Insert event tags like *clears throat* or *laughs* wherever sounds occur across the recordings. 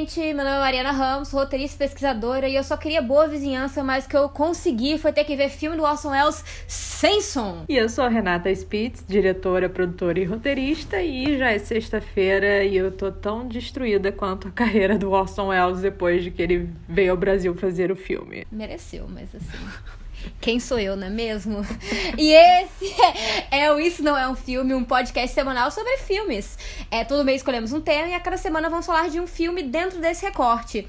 Gente! Meu nome é Mariana Ramos, roteirista e pesquisadora, e eu só queria boa vizinhança, mas o que eu consegui foi ter que ver filme do Orson Welles sem som. E eu sou a Renata Spitz, diretora, produtora e roteirista, e já é sexta-feira e eu tô tão destruída quanto a carreira do Orson Welles depois de que ele veio ao Brasil fazer o filme. Mereceu, mas assim. Quem sou eu, não é mesmo? E esse é, o Isso Não É Um Filme, um podcast semanal sobre filmes. É, todo mês escolhemos um tema e a cada semana vamos falar de um filme dentro desse recorte.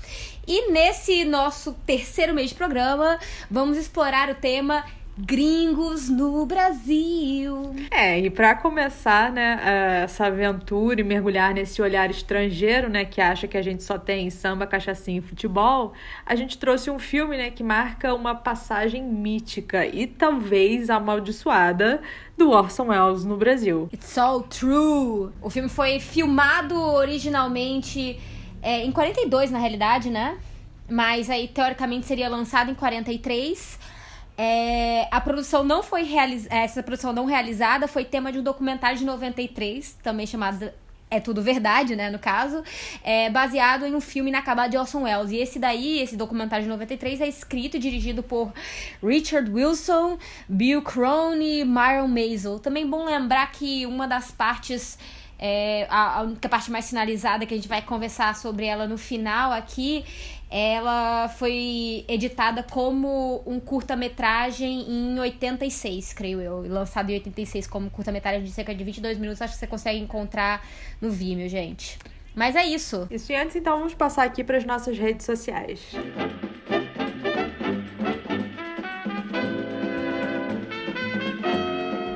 E nesse nosso terceiro mês de programa, vamos explorar o tema gringos no Brasil. É, e para começar, né, essa aventura e mergulhar nesse olhar estrangeiro, né, que acha que a gente só tem samba, cachaçinho e futebol, a gente trouxe um filme, né, que marca uma passagem mítica e talvez amaldiçoada do Orson Welles no Brasil. It's all true. O filme foi filmado originalmente é, em 42, na realidade, né? Mas aí teoricamente seria lançado em 43 é, a produção não foi realizada, essa produção não realizada foi tema de um documentário de 93, também chamado é tudo verdade, né, no caso, é baseado em um filme inacabado de Orson Welles. E esse daí, esse documentário de 93, é escrito e dirigido por Richard Wilson, Bill Crone e Myron Maisel. Também bom lembrar que uma das partes é, a, única parte mais finalizada que a gente vai conversar sobre ela no final aqui ela foi editada como um curta-metragem em 86, creio eu. Lançado em 86 como curta-metragem de cerca de 22 minutos. Acho que você consegue encontrar no Vimeo, gente. Mas é isso. Isso e antes, então, vamos passar aqui para as nossas redes sociais.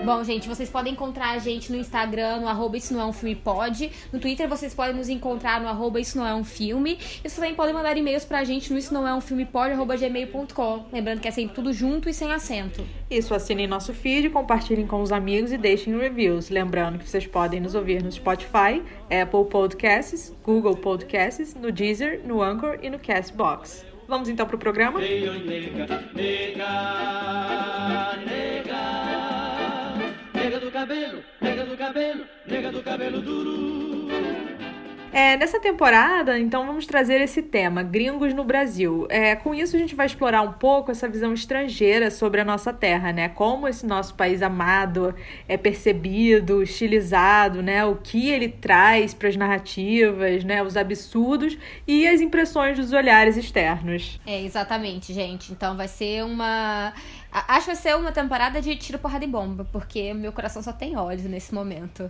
Bom, gente, vocês podem encontrar a gente no Instagram, no arroba Isso Não É Um Filme Pode. No Twitter vocês podem nos encontrar no arroba Isso Não É Um Filme. E vocês também podem mandar e-mails pra gente no Isso Não É Um Filme Pode, arroba gmail.com. Lembrando que é sempre tudo junto e sem acento. Isso, assinem nosso feed, compartilhem com os amigos e deixem reviews. Lembrando que vocês podem nos ouvir no Spotify, Apple Podcasts, Google Podcasts, no Deezer, no Anchor e no Castbox. Vamos então pro programa? Nega, nega, nega nega do cabelo, nega do cabelo, nega do cabelo duro. É, nessa temporada, então, vamos trazer esse tema, gringos no Brasil. É, com isso, a gente vai explorar um pouco essa visão estrangeira sobre a nossa terra, né? Como esse nosso país amado é percebido, estilizado, né? O que ele traz para as narrativas, né? Os absurdos e as impressões dos olhares externos. É, exatamente, gente. Então, vai ser uma Acho que vai ser uma temporada de tiro, porrada e bomba, porque meu coração só tem ódio nesse momento.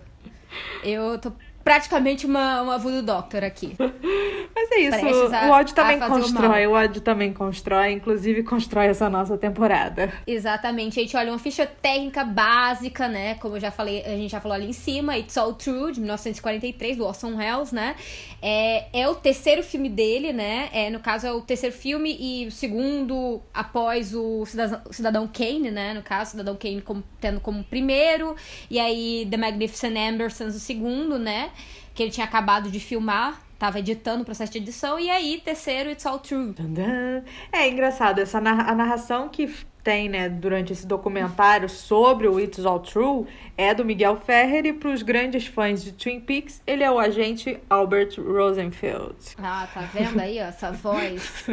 Eu tô praticamente uma, uma voodoo doctor aqui. *laughs* Mas é isso, a, o ódio também constrói, o, o, ódio também constrói, inclusive constrói essa nossa temporada. Exatamente, gente, olha, uma ficha técnica básica, né, como eu já falei, a gente já falou ali em cima, It's All True, de 1943, do Orson Welles, né, é, é o terceiro filme dele, né, é, no caso é o terceiro filme e o segundo após o Cidadão, Cidadão Kane, né, no caso, Cidadão Kane como, tendo como primeiro, e aí The Magnificent Ambersons o segundo, né, que ele tinha acabado de filmar, tava editando o processo de edição, e aí, terceiro, It's All True. É engraçado, essa a narração que tem, né, durante esse documentário sobre o It's All True é do Miguel Ferrer e para os grandes fãs de Twin Peaks, ele é o agente Albert Rosenfeld. Ah, tá vendo aí, ó, essa voz?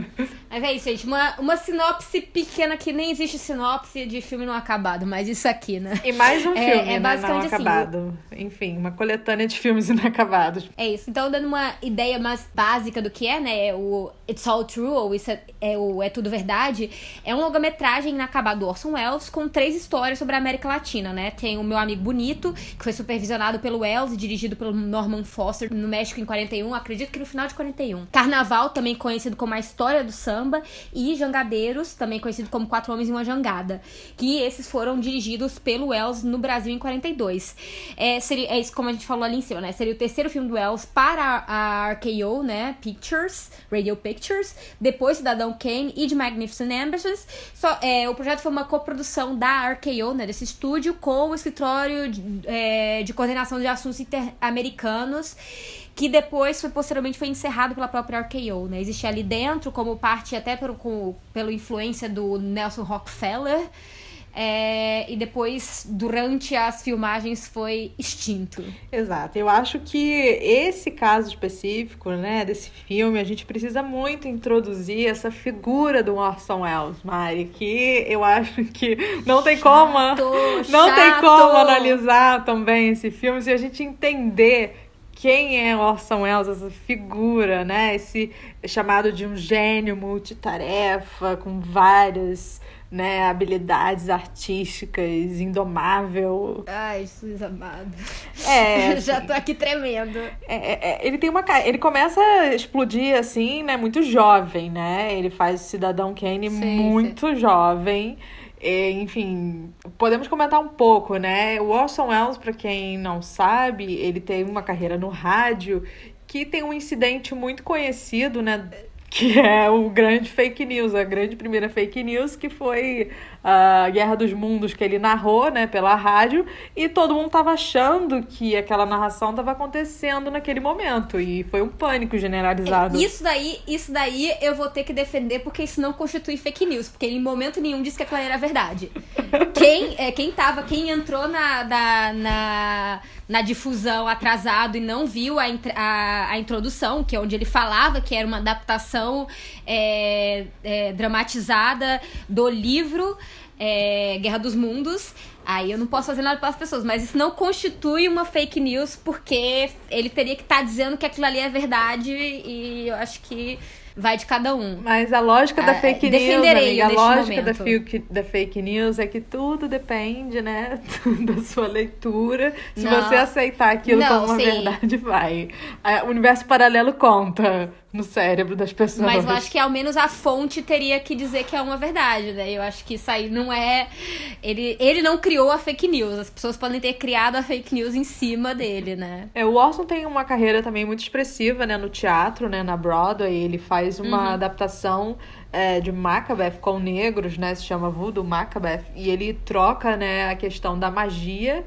Mas é isso, gente, uma, uma sinopse pequena que nem existe sinopse de filme não acabado, mas isso aqui, né? E mais um é, filme, é, é basicamente né, não acabado. Assim, Enfim, uma coletânea de filmes *laughs* inacabados. É isso, então dando uma ideia mais básica do que é, né, o It's All True, ou isso é, é, o é Tudo Verdade, é um longa-metragem inacabado do Orson Welles com três histórias sobre a América Latina, né? Tem o Meu Amigo Bonito, que foi supervisionado pelo Welles e dirigido pelo Norman Foster no México em 41, acredito que no final de 41. Carnaval, também conhecido como A História do Samba, e Jangadeiros, também conhecido como Quatro Homens e uma Jangada, que esses foram dirigidos pelo Welles no Brasil em 42. É, seria, é isso como a gente falou ali em cima, né? Seria o terceiro filme do Welles para a RKO, né? Pictures, Radio Pictures, depois Cidadão Kane e de Magnificent Ambitions. Só, é, o projeto foi uma coprodução da RKO, né, desse estúdio, com o escritório de, é, de coordenação de assuntos inter-americanos que depois foi posteriormente foi encerrado pela própria RKO, né? Existia ali dentro como parte até pelo, com, pela influência do Nelson Rockefeller, é, e depois, durante as filmagens, foi extinto. Exato. Eu acho que esse caso específico, né, desse filme, a gente precisa muito introduzir essa figura do Orson Welles, Mari, que eu acho que não tem chato, como, não chato. tem como analisar também esse filme se a gente entender quem é Orson Welles, essa figura, né? Esse chamado de um gênio multitarefa, com várias né, habilidades artísticas, indomável. Ai, Jesus amado. É. *laughs* Assim, Já tô aqui tremendo. É, é, é, ele tem uma ele começa a explodir assim, né, muito jovem, né? Ele faz o Cidadão Kane sim, muito sim. jovem. E, enfim, podemos comentar um pouco, né? O Orson Welles, para quem não sabe, ele teve uma carreira no rádio que tem um incidente muito conhecido, né? Que é o grande fake news, a grande primeira fake news, que foi a Guerra dos Mundos que ele narrou, né, pela rádio, e todo mundo tava achando que aquela narração estava acontecendo naquele momento, e foi um pânico generalizado. Isso daí, isso daí eu vou ter que defender, porque isso não constitui fake news, porque em momento nenhum disse que aquela era verdade. *laughs* quem, é, quem tava, quem entrou na, na, na na difusão atrasado e não viu a, a, a, introdução, que é onde ele falava que era uma adaptação é, é, dramatizada do livro é, Guerra dos Mundos. Aí eu não posso fazer nada para as pessoas, mas isso não constitui uma fake news, porque ele teria que estar tá dizendo que aquilo ali é verdade e eu acho que vai de cada um. Mas a lógica da ah, fake news, amiga, a lógica da fake, da fake news é que tudo depende, né, *laughs* da sua leitura. Se não. você aceitar aquilo não, como uma sim. verdade, vai. O universo paralelo conta no cérebro das pessoas. Mas eu acho que ao menos a fonte teria que dizer que é uma verdade, né? Eu acho que isso aí não é. Ele, ele não criou a fake news. As pessoas podem ter criado a fake news em cima dele, né? É, o Orson tem uma carreira também muito expressiva, né? No teatro, né? Na Broadway. Ele faz uma uhum. adaptação é, de Macbeth com negros, né? Se chama Voodoo Macbeth. E ele troca, né? A questão da magia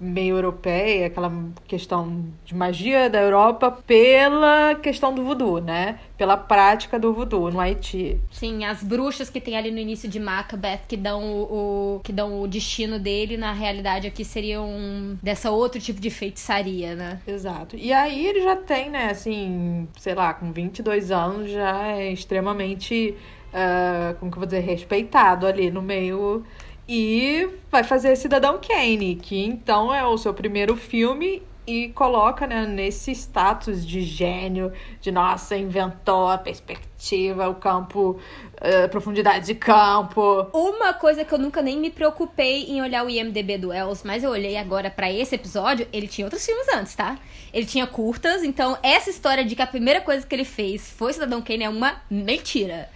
meio europeia, aquela questão de magia da Europa, pela questão do voodoo, né? Pela prática do voodoo no Haiti. Sim, as bruxas que tem ali no início de Macbeth que dão o, o que dão o destino dele, na realidade aqui seriam dessa outro tipo de feitiçaria, né? Exato. E aí ele já tem, né, assim, sei lá, com 22 anos já é extremamente, uh, como que eu vou dizer, respeitado ali no meio e vai fazer Cidadão Kane, que então é o seu primeiro filme e coloca né, nesse status de gênio, de nossa, inventou a perspectiva, o campo, uh, profundidade de campo. Uma coisa que eu nunca nem me preocupei em olhar o IMDB do Els, mas eu olhei agora para esse episódio, ele tinha outros filmes antes, tá? Ele tinha curtas, então essa história de que a primeira coisa que ele fez foi Cidadão Kane é uma mentira.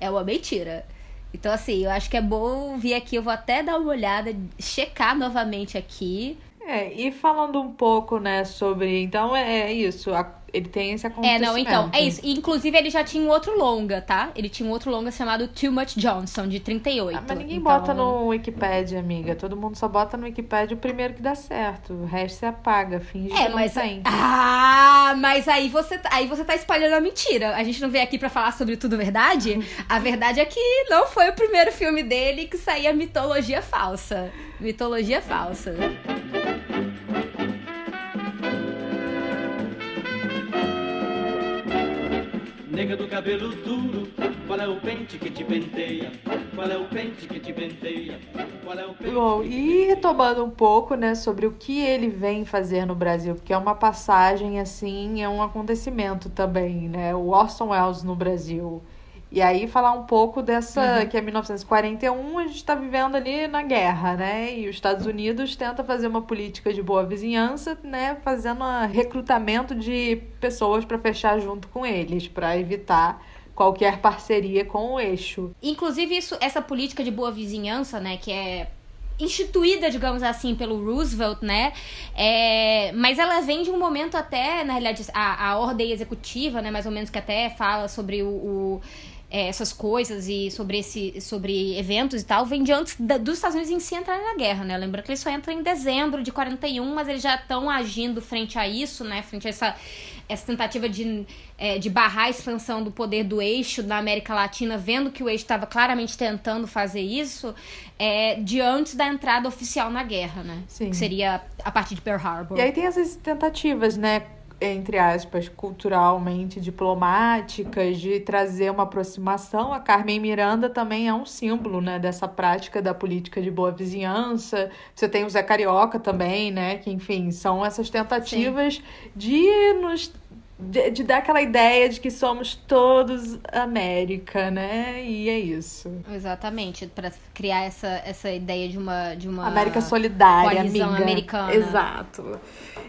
É uma mentira. Então, assim, eu acho que é bom vir aqui. Eu vou até dar uma olhada, checar novamente aqui. É, e falando um pouco, né, sobre. Então, é, é isso. A ele tem esse acontecimento. É, não, então, é isso. inclusive, ele já tinha um outro longa, tá? Ele tinha um outro longa chamado Too Much Johnson, de 38. Ah, mas ninguém então... bota no Wikipedia, amiga. Todo mundo só bota no Wikipedia o primeiro que dá certo. O resto você apaga, finge é, que mas... não tem. Ah, mas aí você, tá, aí você tá espalhando a mentira. A gente não veio aqui para falar sobre tudo verdade? *laughs* a verdade é que não foi o primeiro filme dele que saía mitologia falsa. Mitologia falsa. Nega do cabelo duro, qual é o pente que te penteia? Qual é o pente que te penteia? Qual é o pente Bom, e retomando um pouco, né, sobre o que ele vem fazer no Brasil, porque é uma passagem assim, é um acontecimento também, né? O Orson Welles no Brasil. E aí falar um pouco dessa, uhum. que é 1941, a gente está vivendo ali na guerra, né? E os Estados Unidos tenta fazer uma política de boa vizinhança, né? Fazendo um recrutamento de pessoas para fechar junto com eles, para evitar qualquer parceria com o eixo. Inclusive, isso, essa política de boa vizinhança, né? Que é instituída, digamos assim, pelo Roosevelt, né? É, mas ela vem de um momento até, na realidade, a, a ordem executiva, né? Mais ou menos que até fala sobre o, o é, essas coisas e sobre esse sobre eventos e tal, vem de antes da, dos Estados Unidos em si entrarem na guerra, né? Lembra que eles só entram em dezembro de 41, mas eles já estão agindo frente a isso, né? Frente a essa, essa tentativa de, é, de barrar a expansão do poder do eixo da América Latina, vendo que o eixo estava claramente tentando fazer isso, é, de antes da entrada oficial na guerra, né? Sim. Que seria a partir de Pearl Harbor. E aí tem essas tentativas, né? Entre aspas, culturalmente diplomáticas, de trazer uma aproximação. A Carmen Miranda também é um símbolo, né, dessa prática da política de boa vizinhança. Você tem o Zé Carioca também, né, que enfim, são essas tentativas Sim. de nos de, de, dar aquela ideia de que somos todos América, né? E é isso. Exatamente, para criar essa, essa ideia de uma de uma América solidária, amiga. americana. Exato.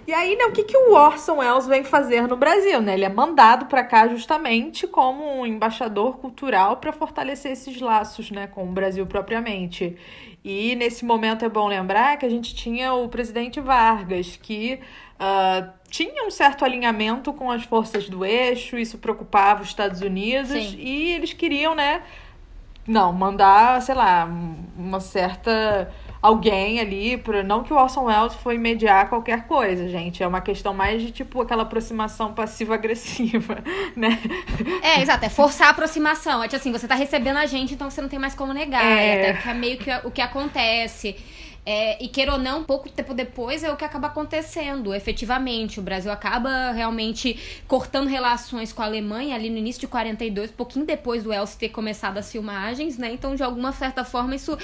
E aí, né, o que, que o Orson Welles vem fazer no Brasil, né? Ele é mandado para cá justamente como um embaixador cultural para fortalecer esses laços, né, com o Brasil propriamente. E nesse momento é bom lembrar que a gente tinha o presidente Vargas, que uh, tinha um certo alinhamento com as forças do eixo, isso preocupava os Estados Unidos Sim. e eles queriam, né? Não, mandar, sei lá, uma certa alguém ali, pra, não que o Orson Welles foi mediar qualquer coisa, gente. É uma questão mais de, tipo, aquela aproximação passiva-agressiva, *laughs* né? É, exato. É forçar a aproximação. É tipo assim, você tá recebendo a gente, então você não tem mais como negar. É, até que é meio que o que acontece. É, e queira ou não, pouco tempo depois é o que acaba acontecendo, efetivamente. O Brasil acaba realmente cortando relações com a Alemanha ali no início de 42, pouquinho depois do Elcio ter começado as filmagens, né? Então, de alguma certa forma, isso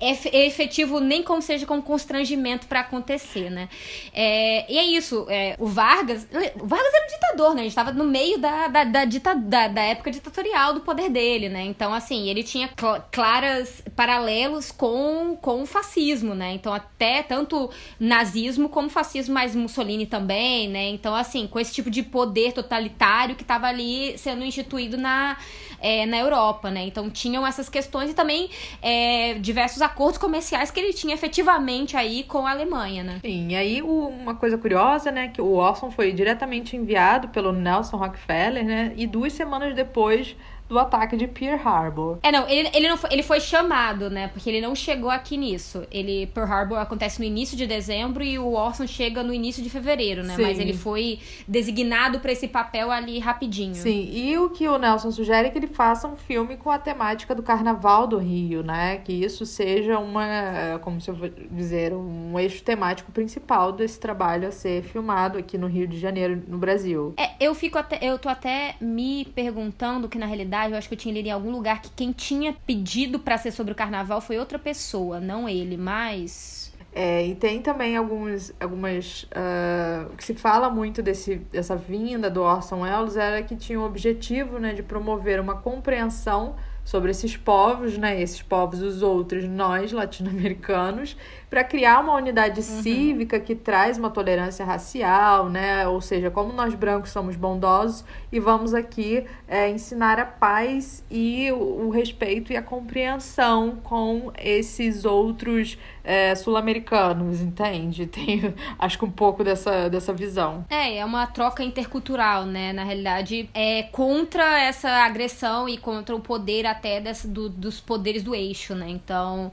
é, efetivo nem como seja com constrangimento para acontecer, né? É, e é isso. É, o Vargas. O Vargas era um ditador, né? A gente tava no meio da, da, da, dita, da, da época ditatorial do poder dele, né? Então, assim, ele tinha cl claras paralelos com, com o fascismo, né? Né? Então, até tanto nazismo como fascismo, mas Mussolini também, né? Então, assim, com esse tipo de poder totalitário que estava ali sendo instituído na, é, na Europa, né? Então, tinham essas questões e também é, diversos acordos comerciais que ele tinha efetivamente aí com a Alemanha, né? Sim, e aí uma coisa curiosa, né? Que o Orson foi diretamente enviado pelo Nelson Rockefeller, né? E duas semanas depois do ataque de Pearl Harbor. É, não, ele, ele, não foi, ele foi chamado, né? Porque ele não chegou aqui nisso. Ele, Pearl Harbor acontece no início de dezembro e o Orson chega no início de fevereiro, né? Sim. Mas ele foi designado para esse papel ali rapidinho. Sim, e o que o Nelson sugere é que ele faça um filme com a temática do Carnaval do Rio, né? Que isso seja uma, como se eu vou dizer, um eixo temático principal desse trabalho a ser filmado aqui no Rio de Janeiro, no Brasil. É, eu fico até, eu tô até me perguntando que na realidade verdade, eu acho que eu tinha lido em algum lugar que quem tinha pedido para ser sobre o carnaval foi outra pessoa, não ele, mas. É, e tem também alguns, algumas. Uh, o que se fala muito desse, dessa vinda do Orson Welles era que tinha o objetivo né, de promover uma compreensão sobre esses povos, né? Esses povos, os outros, nós latino-americanos, para criar uma unidade uhum. cívica que traz uma tolerância racial, né? Ou seja, como nós brancos somos bondosos e vamos aqui é, ensinar a paz e o, o, respeito e a compreensão com esses outros é, sul-americanos, entende? *laughs* Tem, acho que um pouco dessa, dessa visão. É, é uma troca intercultural, né? Na realidade, é contra essa agressão e contra o poder até dessa, do, dos poderes do eixo, né? Então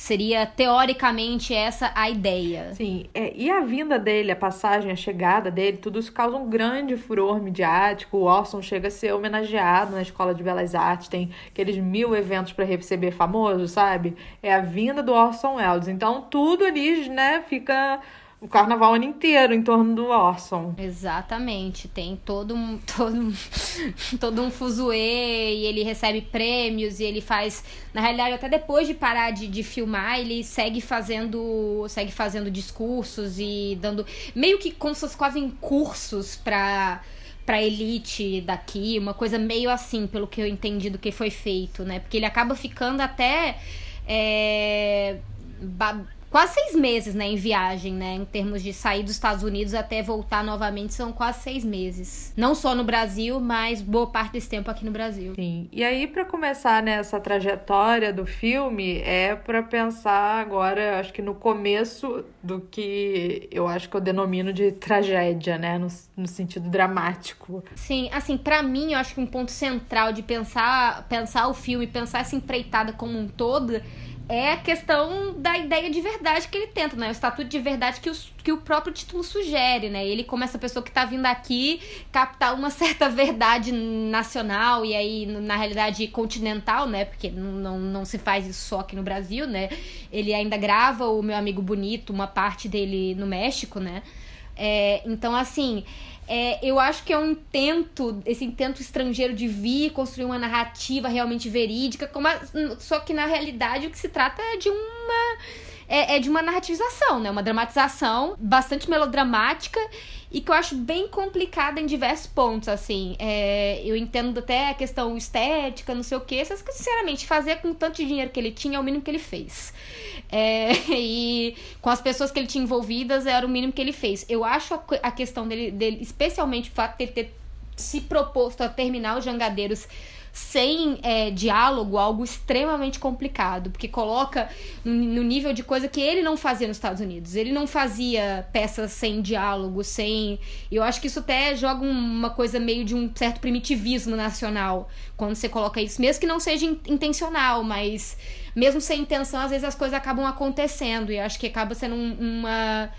Seria teoricamente essa a ideia. Sim, é, e a vinda dele, a passagem, a chegada dele, tudo isso causa um grande furor midiático. O Orson chega a ser homenageado na Escola de Belas Artes, tem aqueles mil eventos para receber famosos, sabe? É a vinda do Orson Welles. Então tudo ali, né, fica o carnaval ano inteiro em torno do Orson. Exatamente. Tem todo um, *laughs* todo, todo um fuzuê e ele recebe prêmios e ele faz. Na realidade, até depois de parar de, de filmar, ele segue fazendo. segue fazendo discursos e dando. meio que como se fosse quase em cursos pra pra elite daqui, uma coisa meio assim, pelo que eu entendi do que foi feito, né? Porque ele acaba ficando até. É, quase seis meses, né, em viagem, né, em termos de sair dos Estados Unidos até voltar novamente, são quase seis meses. Não só no Brasil, mas boa parte desse tempo aqui no Brasil. Sim. E aí, para começar nessa trajetória do filme, é para pensar agora, acho que no começo do que eu acho que eu denomino de tragédia, né, no, no sentido dramático. Sim, assim, para mim, eu acho que um ponto central de pensar, pensar o filme, pensar essa empreitada como um todo é a questão da ideia de verdade que ele tenta, né? O estatuto de verdade que, os, que o próprio título sugere, né? Ele, como essa pessoa que tá vindo aqui, captar uma *laughs* certa verdade nacional e aí, na realidade, continental, né? Porque não, não, não se faz isso só aqui no Brasil, né? Ele ainda grava o Meu Amigo Bonito, uma parte dele no México, né? É, então, assim, é, eu acho que é um intento, esse intento estrangeiro de vir construir uma narrativa realmente verídica, a, só que na realidade o que se trata é de uma é, é, de uma narrativização, né? Uma dramatização bastante melodramática e que eu acho bem complicada em diversos pontos, assim. É, eu entendo até a questão estética, não sei o quê. Essas que, sinceramente, fazer com tanto dinheiro que ele tinha é o mínimo que ele fez. É, *laughs* e com as pessoas que ele tinha envolvidas era o mínimo que ele fez. Eu acho a, a questão dele, dele, especialmente o fato de ele ter se proposto a terminar os Jangadeiros sem é, diálogo algo extremamente complicado, porque coloca no, nível de coisa que ele não fazia nos Estados Unidos. Ele não fazia peças sem diálogo, sem. Eu acho que isso até joga uma coisa meio de um certo primitivismo nacional quando você coloca isso, mesmo que não seja intencional, mas mesmo sem intenção, às vezes as coisas acabam acontecendo e acho que acaba sendo um, uma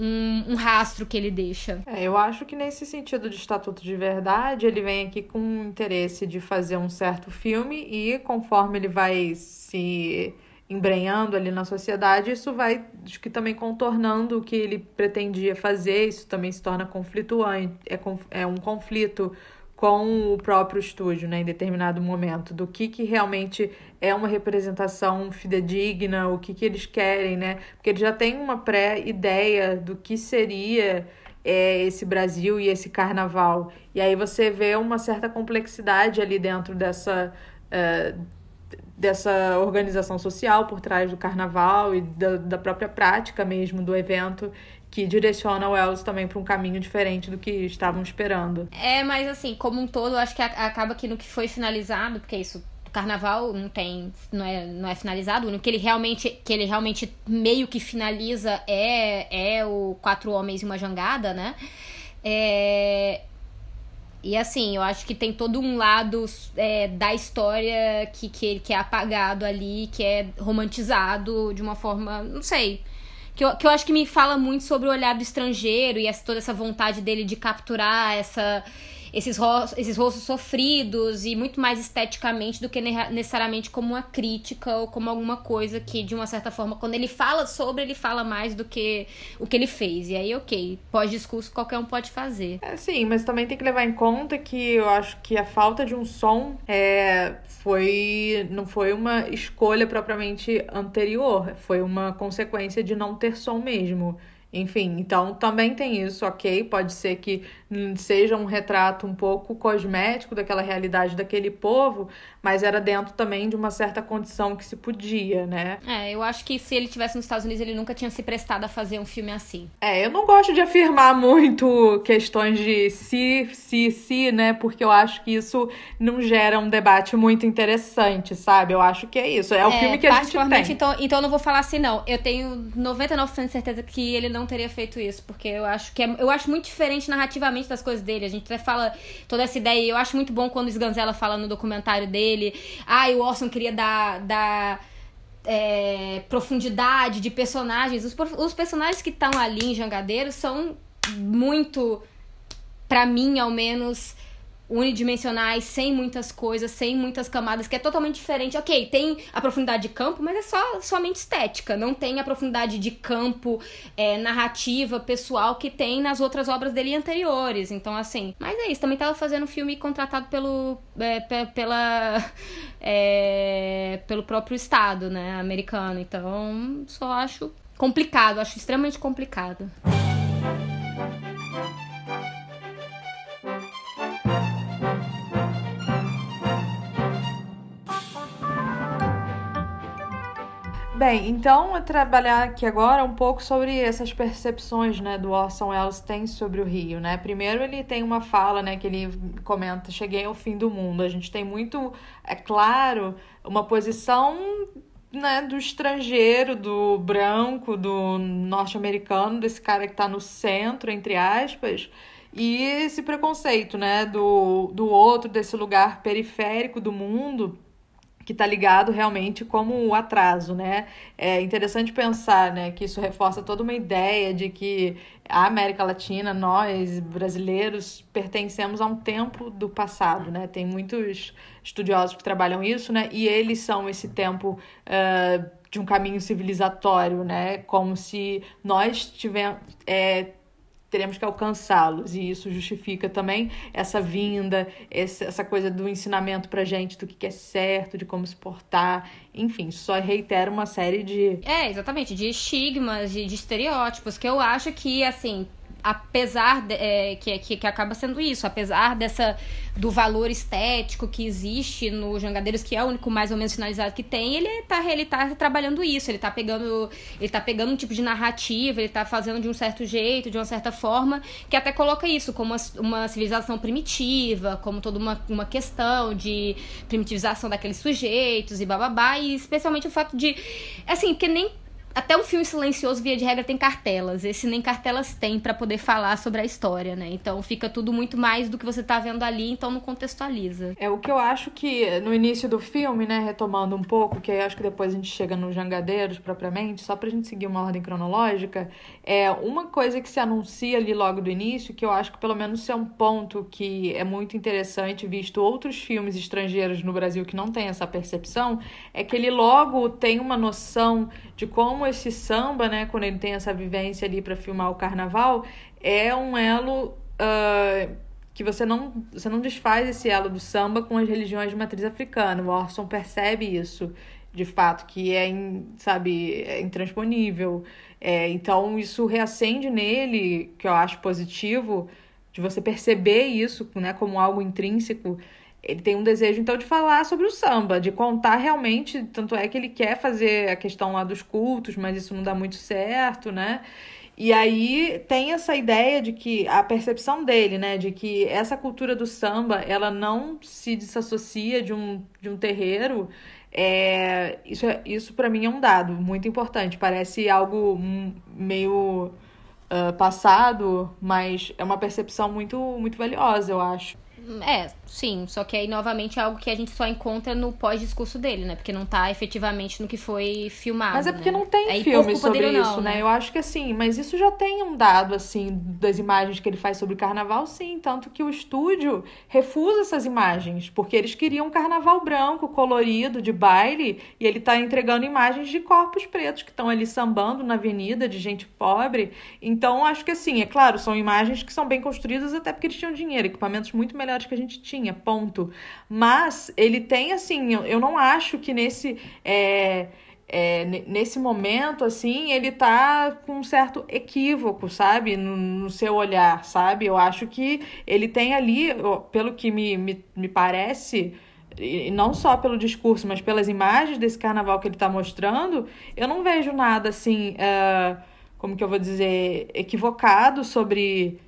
um, um, rastro que ele deixa. É, eu acho que nesse sentido de estatuto de verdade, ele vem aqui com o interesse de fazer um certo filme e conforme ele vai se embrenhando ali na sociedade, isso vai, acho que também contornando o que ele pretendia fazer, isso também se torna conflituante, é, é um conflito com o próprio estúdio, né, em determinado momento, do que, que realmente é uma representação fidedigna, o que, que eles querem, né? Porque eles já têm uma pré-ideia do que seria é, esse Brasil e esse carnaval. E aí você vê uma certa complexidade ali dentro dessa. Uh, dessa organização social por trás do carnaval e da, da própria prática mesmo do evento que direciona o Wells também para um caminho diferente do que estavam esperando. É, mas assim, como um todo, acho que acaba que no que foi finalizado, porque isso carnaval não tem não é, não é finalizado o que ele realmente que ele realmente meio que finaliza é é o quatro homens e uma jangada né é, e assim eu acho que tem todo um lado é, da história que que, que é apagado ali que é romantizado de uma forma não sei que eu, que eu acho que me fala muito sobre o olhar do estrangeiro e essa, toda essa vontade dele de capturar essa esses, rostos, esses rostos sofridos e muito mais esteticamente do que necessariamente como uma crítica ou como alguma coisa que, de uma certa forma, quando ele fala sobre, ele fala mais do que o que ele fez. E aí, ok, pós-discurso qualquer um pode fazer. É, sim, mas também tem que levar em conta que eu acho que a falta de um som é, foi não foi uma escolha propriamente anterior, foi uma consequência de não ter som mesmo. Enfim, então também tem isso, ok? Pode ser que seja um retrato um pouco cosmético daquela realidade daquele povo, mas era dentro também de uma certa condição que se podia, né? É, eu acho que se ele tivesse nos Estados Unidos, ele nunca tinha se prestado a fazer um filme assim. É, eu não gosto de afirmar muito questões de se, se, se, né? Porque eu acho que isso não gera um debate muito interessante, sabe? Eu acho que é isso. É o é, filme que a gente tem. Então, então eu não vou falar assim, não. Eu tenho 99% de certeza que ele não teria feito isso, porque eu acho que é, eu acho muito diferente narrativamente das coisas dele. A gente até fala toda essa ideia. Eu acho muito bom quando o Sganzella fala no documentário dele. Ah, o Orson queria dar. dar é, profundidade de personagens. Os, os personagens que estão ali em Jangadeiro são muito, para mim, ao menos unidimensionais, sem muitas coisas, sem muitas camadas, que é totalmente diferente. Ok, tem a profundidade de campo, mas é só somente estética. Não tem a profundidade de campo, é, narrativa, pessoal que tem nas outras obras dele anteriores. Então, assim. Mas é isso, também tava fazendo um filme contratado pelo. É, pela. *laughs* É, pelo próprio Estado, né, americano. Então, só acho complicado, acho extremamente complicado. Bem, então eu trabalhar aqui agora um pouco sobre essas percepções, né, do Orson Welles tem sobre o Rio, né? Primeiro ele tem uma fala, né, que ele comenta: "Cheguei ao fim do mundo". A gente tem muito, é claro, uma posição né, do estrangeiro, do branco, do norte-americano, desse cara que está no centro, entre aspas, e esse preconceito, né, do, do outro, desse lugar periférico do mundo que está ligado realmente como o atraso, né? É interessante pensar, né, que isso reforça toda uma ideia de que a América Latina, nós brasileiros, pertencemos a um tempo do passado, né? Tem muitos estudiosos que trabalham isso, né? E eles são esse tempo uh, de um caminho civilizatório, né? Como se nós tivemos é, teremos que alcançá-los. E isso justifica também essa vinda, essa coisa do ensinamento pra gente do que é certo, de como se portar. Enfim, só reitera uma série de. É, exatamente, de estigmas, de, de estereótipos, que eu acho que, assim, apesar de, é, que, que, que acaba sendo isso, apesar dessa do valor estético que existe no Jangadeiros, que é o único mais ou menos finalizado que tem, ele tá, ele tá trabalhando isso, ele tá pegando ele tá pegando um tipo de narrativa, ele tá fazendo de um certo jeito, de uma certa forma, que até coloca isso como uma, uma civilização primitiva, como toda uma, uma questão de primitivização daqueles sujeitos e bababá, e especialmente o fato de, assim, porque nem até um filme silencioso, via de regra, tem cartelas. Esse nem cartelas tem para poder falar sobre a história, né? Então fica tudo muito mais do que você tá vendo ali, então não contextualiza. É o que eu acho que no início do filme, né, retomando um pouco, que aí acho que depois a gente chega nos jangadeiros propriamente, só pra gente seguir uma ordem cronológica, é uma coisa que se anuncia ali logo do início, que eu acho que pelo menos é um ponto que é muito interessante, visto outros filmes estrangeiros no Brasil que não tem essa percepção, é que ele logo tem uma noção de como esse samba, né, quando ele tem essa vivência ali para filmar o carnaval, é um elo uh, que você não, você não desfaz esse elo do samba com as religiões de matriz africana. O Orson percebe isso, de fato, que é, in, sabe, é intransponível. É, então, isso reacende nele, que eu acho positivo, de você perceber isso né, como algo intrínseco ele tem um desejo, então, de falar sobre o samba, de contar realmente. Tanto é que ele quer fazer a questão lá dos cultos, mas isso não dá muito certo, né? E aí tem essa ideia de que a percepção dele, né, de que essa cultura do samba, ela não se desassocia de um, de um terreiro. É, isso é, isso para mim é um dado muito importante. Parece algo meio uh, passado, mas é uma percepção muito, muito valiosa, eu acho. É, sim. Só que aí, novamente, é algo que a gente só encontra no pós-discurso dele, né? Porque não tá efetivamente no que foi filmado. Mas é porque né? não tem aí, filme sobre isso, não, né? né? Eu acho que assim, mas isso já tem um dado, assim, das imagens que ele faz sobre carnaval, sim. Tanto que o estúdio refusa essas imagens, porque eles queriam um carnaval branco, colorido, de baile, e ele tá entregando imagens de corpos pretos que estão ali sambando na avenida, de gente pobre. Então, acho que assim, é claro, são imagens que são bem construídas, até porque eles tinham dinheiro, equipamentos muito melhores que a gente tinha, ponto. Mas ele tem, assim, eu, eu não acho que nesse. É, é, nesse momento, assim, ele tá com um certo equívoco, sabe? No, no, seu olhar, sabe? Eu acho que ele tem ali, pelo que me, me, me parece, e não só pelo discurso, mas pelas imagens desse carnaval que ele tá mostrando, eu não vejo nada, assim, uh, como que eu vou dizer, equivocado sobre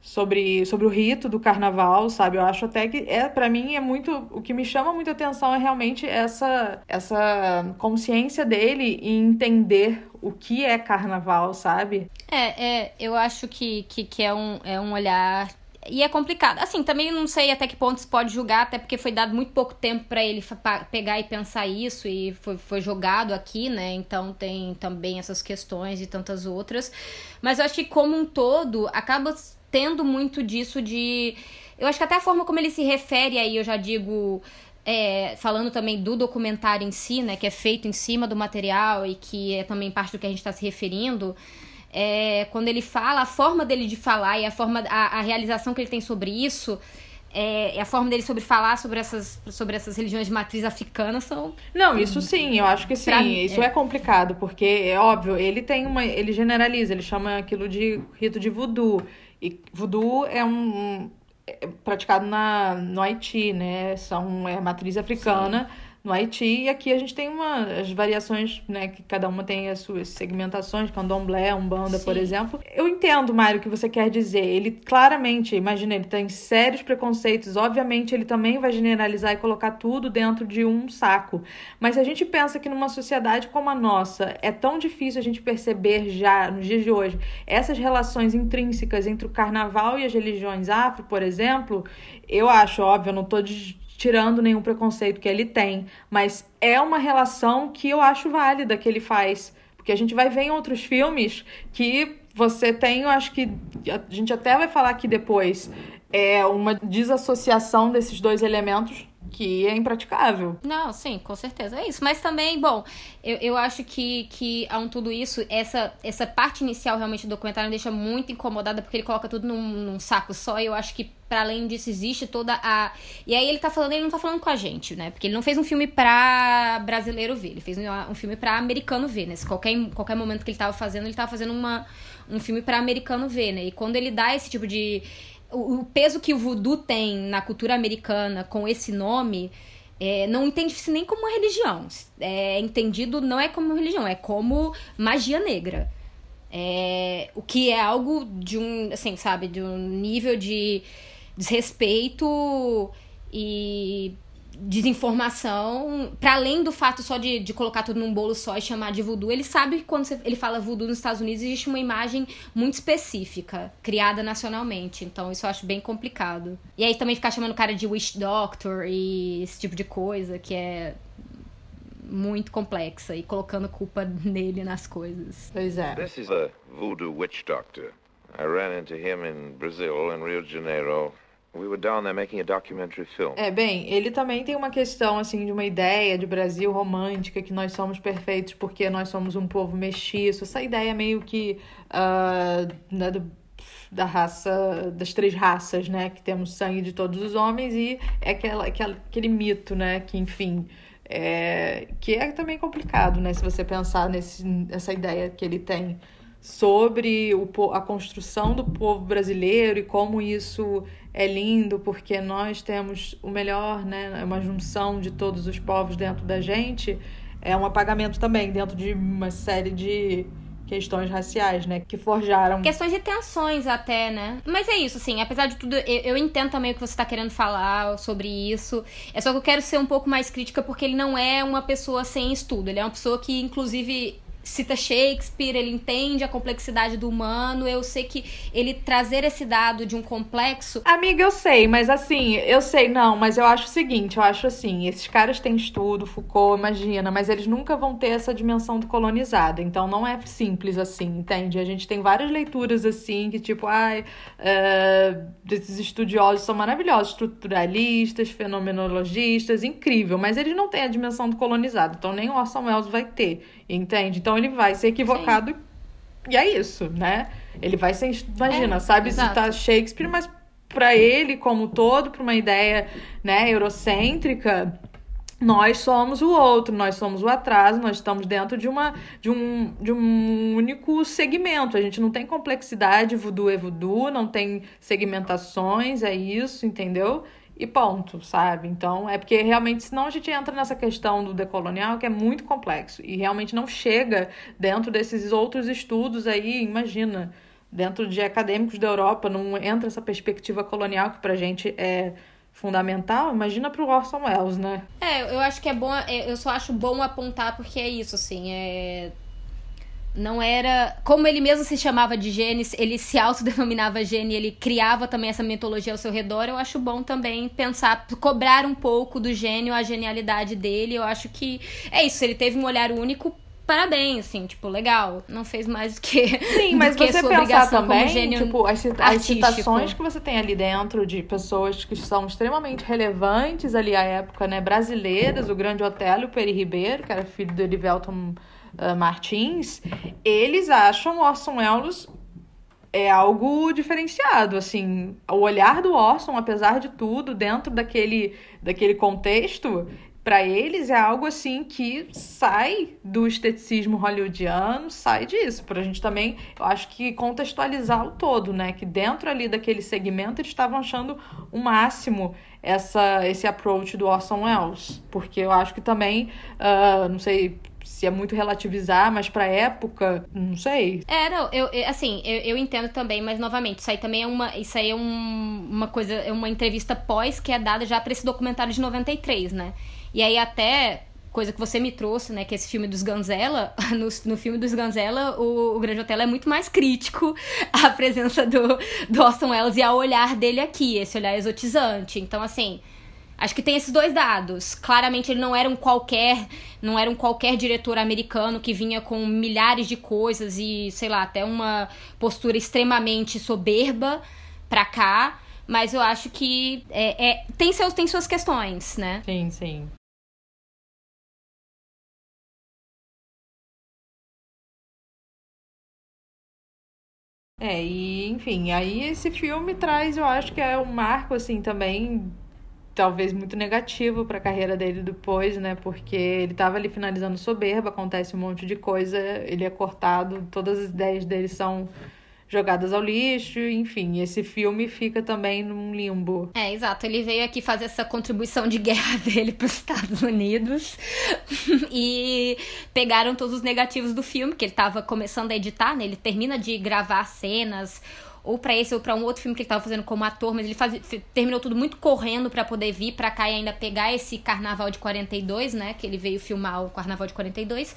sobre, sobre o rito do carnaval, sabe? Eu acho até que é para mim é muito o que me chama muita atenção é realmente essa essa consciência dele em entender o que é carnaval, sabe? É, é eu acho que, que, que é, um, é um olhar e é complicado. Assim, também não sei até que ponto se pode julgar, até porque foi dado muito pouco tempo para ele pegar e pensar isso e foi, foi jogado aqui, né? Então tem também essas questões e tantas outras. Mas eu acho que como um todo acaba tendo muito disso de. Eu acho que até a forma como ele se refere aí, eu já digo. É, falando também do documentário em si, né, que é feito em cima do material e que é também parte do que a gente está se referindo, é, quando ele fala, a forma dele de falar e a forma, a, a realização que ele tem sobre isso, é, a forma dele sobre falar sobre essas, sobre essas religiões de matriz africana são. Não, isso sim, eu acho que sim. Mim, isso é. é. complicado, porque é óbvio, ele tem uma. ele generaliza, ele chama aquilo de rito de voodoo. E voodoo é um, é praticado na, no Haiti, né? São, é matriz africana, no Haiti. E aqui a gente tem uma, as variações, né, que cada uma tem as suas segmentações, candomblé, umbanda, Sim. por exemplo. Eu entendo, Mário, o que você quer dizer. Ele claramente, imagina, ele tem sérios preconceitos. Obviamente, ele também vai generalizar e colocar tudo dentro de um saco. Mas se a gente pensa que numa sociedade como a nossa é tão difícil a gente perceber já, nos dias de hoje, essas relações intrínsecas entre o carnaval e as religiões afro, por exemplo, eu acho, óbvio, eu não tô tirando nenhum preconceito que ele tem, mas é uma relação que eu acho válida que ele faz. Porque a gente vai ver em outros filmes que você tem, eu acho que a gente até vai falar aqui depois, é uma desassociação desses dois elementos que é impraticável. Não, sim, com certeza. É isso. Mas também, bom, eu, eu acho que, que um tudo isso, essa, essa parte inicial realmente do documentário me deixa muito incomodada, porque ele coloca tudo num, num saco só, e eu acho que para além disso existe toda a. E aí ele tá falando, ele não tá falando com a gente, né? Porque ele não fez um filme pra brasileiro ver, ele fez um filme pra americano ver, né? Qualquer, qualquer momento que ele tava fazendo, ele tava fazendo uma, um filme pra americano ver, né? E quando ele dá esse tipo de o, peso que o voodoo tem na cultura americana com esse nome é, não entende-se nem como uma religião. É entendido não é como religião, é como magia negra. É, o que é algo de um, assim, sabe, de um nível de desrespeito e desinformação, para além do fato só de, de colocar tudo num bolo só e chamar de voodoo, ele sabe que quando você, ele fala voodoo nos Estados Unidos existe uma imagem muito específica, criada nacionalmente. Então isso eu acho bem complicado. E aí também ficar chamando o cara de witch doctor e esse tipo de coisa que é muito complexa e colocando culpa *laughs* nele nas coisas. Pois é. This is a voodoo witch doctor. I ran into him in Brazil, in Rio de Janeiro. We were down there making a documentary film. É, bem, ele também tem uma questão, assim, de uma ideia de Brasil romântica, que nós somos perfeitos porque nós somos um povo mestiço. Essa ideia meio que uh, né, do, da raça, das três raças, né? Que temos sangue de todos os homens e é aquela, aquela, aquele mito, né? Que, enfim, é, que é também complicado, né? Se você pensar nesse, nessa ideia que ele tem sobre o, a construção do povo brasileiro e como isso é lindo, porque nós temos o melhor, né? É uma junção de todos os povos dentro da gente, é um apagamento também dentro de uma série de questões raciais, né? Que forjaram. Questões de tensões até, né? Mas é isso, assim, apesar de tudo, eu, eu entendo também o que você tá querendo falar sobre isso. É só que eu quero ser um pouco mais crítica porque ele não é uma pessoa sem estudo. Ele é uma pessoa que, inclusive, cita Shakespeare, ele entende a complexidade do humano. Eu sei que ele trazer esse dado de um complexo. Amiga, eu sei, mas assim, eu sei, não, mas eu acho o seguinte: eu acho assim, esses caras têm estudo, Foucault, imagina, mas eles nunca vão ter essa dimensão do colonizado. Então não é simples assim, entende? A gente tem várias leituras assim, que tipo, ai, uh, esses estudiosos são maravilhosos, estruturalistas, fenomenologistas, incrível, mas eles não têm a dimensão do colonizado. Então nem o Orson Welles vai ter, entende? Então ele vai ser equivocado. Sim. E é isso, né? Ele vai ser. Imagina, é, sabe exato. citar Shakespeare, mas para ele, como todo, para uma ideia né, eurocêntrica, nós somos o outro, nós somos o atraso, nós estamos dentro de, uma, de, um, de um único segmento. A gente não tem complexidade, voodoo é voodoo, não tem segmentações, é isso, entendeu? E ponto, sabe? Então, é porque realmente, senão a gente entra nessa questão do decolonial que é muito complexo e realmente não chega dentro desses outros estudos aí, imagina, dentro de acadêmicos da Europa, não entra essa perspectiva colonial que pra gente é fundamental, imagina pro Orson Welles, né? É, eu acho que é bom, é, eu só acho bom apontar porque é isso, assim, é não era. Como ele mesmo se chamava de gene, ele se autodenominava gene, ele criava também essa mitologia ao seu redor. Eu acho bom também pensar, cobrar um pouco do gênio, a genialidade dele. Eu acho que é isso. Ele teve um olhar único. Parabéns, assim, tipo, legal. Não fez mais do que. Sim, *laughs* mas que você pensar também, tipo, as, as citações que você tem ali dentro de pessoas que são extremamente relevantes ali à época, né? Brasileiras, o grande Otelo Peri Ribeiro, que era filho do Erivelton uh, Martins, eles acham Orson Welles é algo diferenciado, assim, o olhar do Orson, apesar de tudo, dentro daquele, daquele contexto, para eles é algo assim que sai do esteticismo hollywoodiano, sai disso. Pra gente também, eu acho que contextualizar o todo, né? Que dentro ali daquele segmento eles estavam achando o máximo essa, esse approach do Orson Welles. Porque eu acho que também, uh, não sei se é muito relativizar, mas pra época, não sei. É, não, eu, assim, eu, eu entendo também, mas novamente, isso aí também é uma, isso aí é um, uma coisa, é uma entrevista pós que é dada já pra esse documentário de 93, né? E aí até coisa que você me trouxe, né, que esse filme dos Ganzella, *laughs* no, no filme dos Ganzella, o, o Grande Hotel é muito mais crítico *laughs* à presença do, do Orson Welles e ao olhar dele aqui, esse olhar exotizante. Então, assim, acho que tem esses dois dados. Claramente ele não era um qualquer, não era um qualquer diretor americano que vinha com milhares de coisas e, sei lá, até uma postura extremamente soberba pra cá. Mas eu acho que é, é, tem, seus, tem suas questões, né? Sim, sim. É, e enfim, aí esse filme traz, eu acho que é um marco, assim, também, talvez muito negativo para a carreira dele depois, né? Porque ele tava ali finalizando soberba, acontece um monte de coisa, ele é cortado, todas as ideias dele são jogadas ao lixo, enfim, esse filme fica também num limbo. É, exato. Ele veio aqui fazer essa contribuição de guerra *laughs* dele para os Estados Unidos *laughs* e pegaram todos os negativos do filme que ele estava começando a editar, né? Ele termina de gravar cenas ou para esse ou para um outro filme que ele estava fazendo como ator, mas ele faz, terminou tudo muito correndo para poder vir para cá e ainda pegar esse Carnaval de 42, né, que ele veio filmar o Carnaval de 42.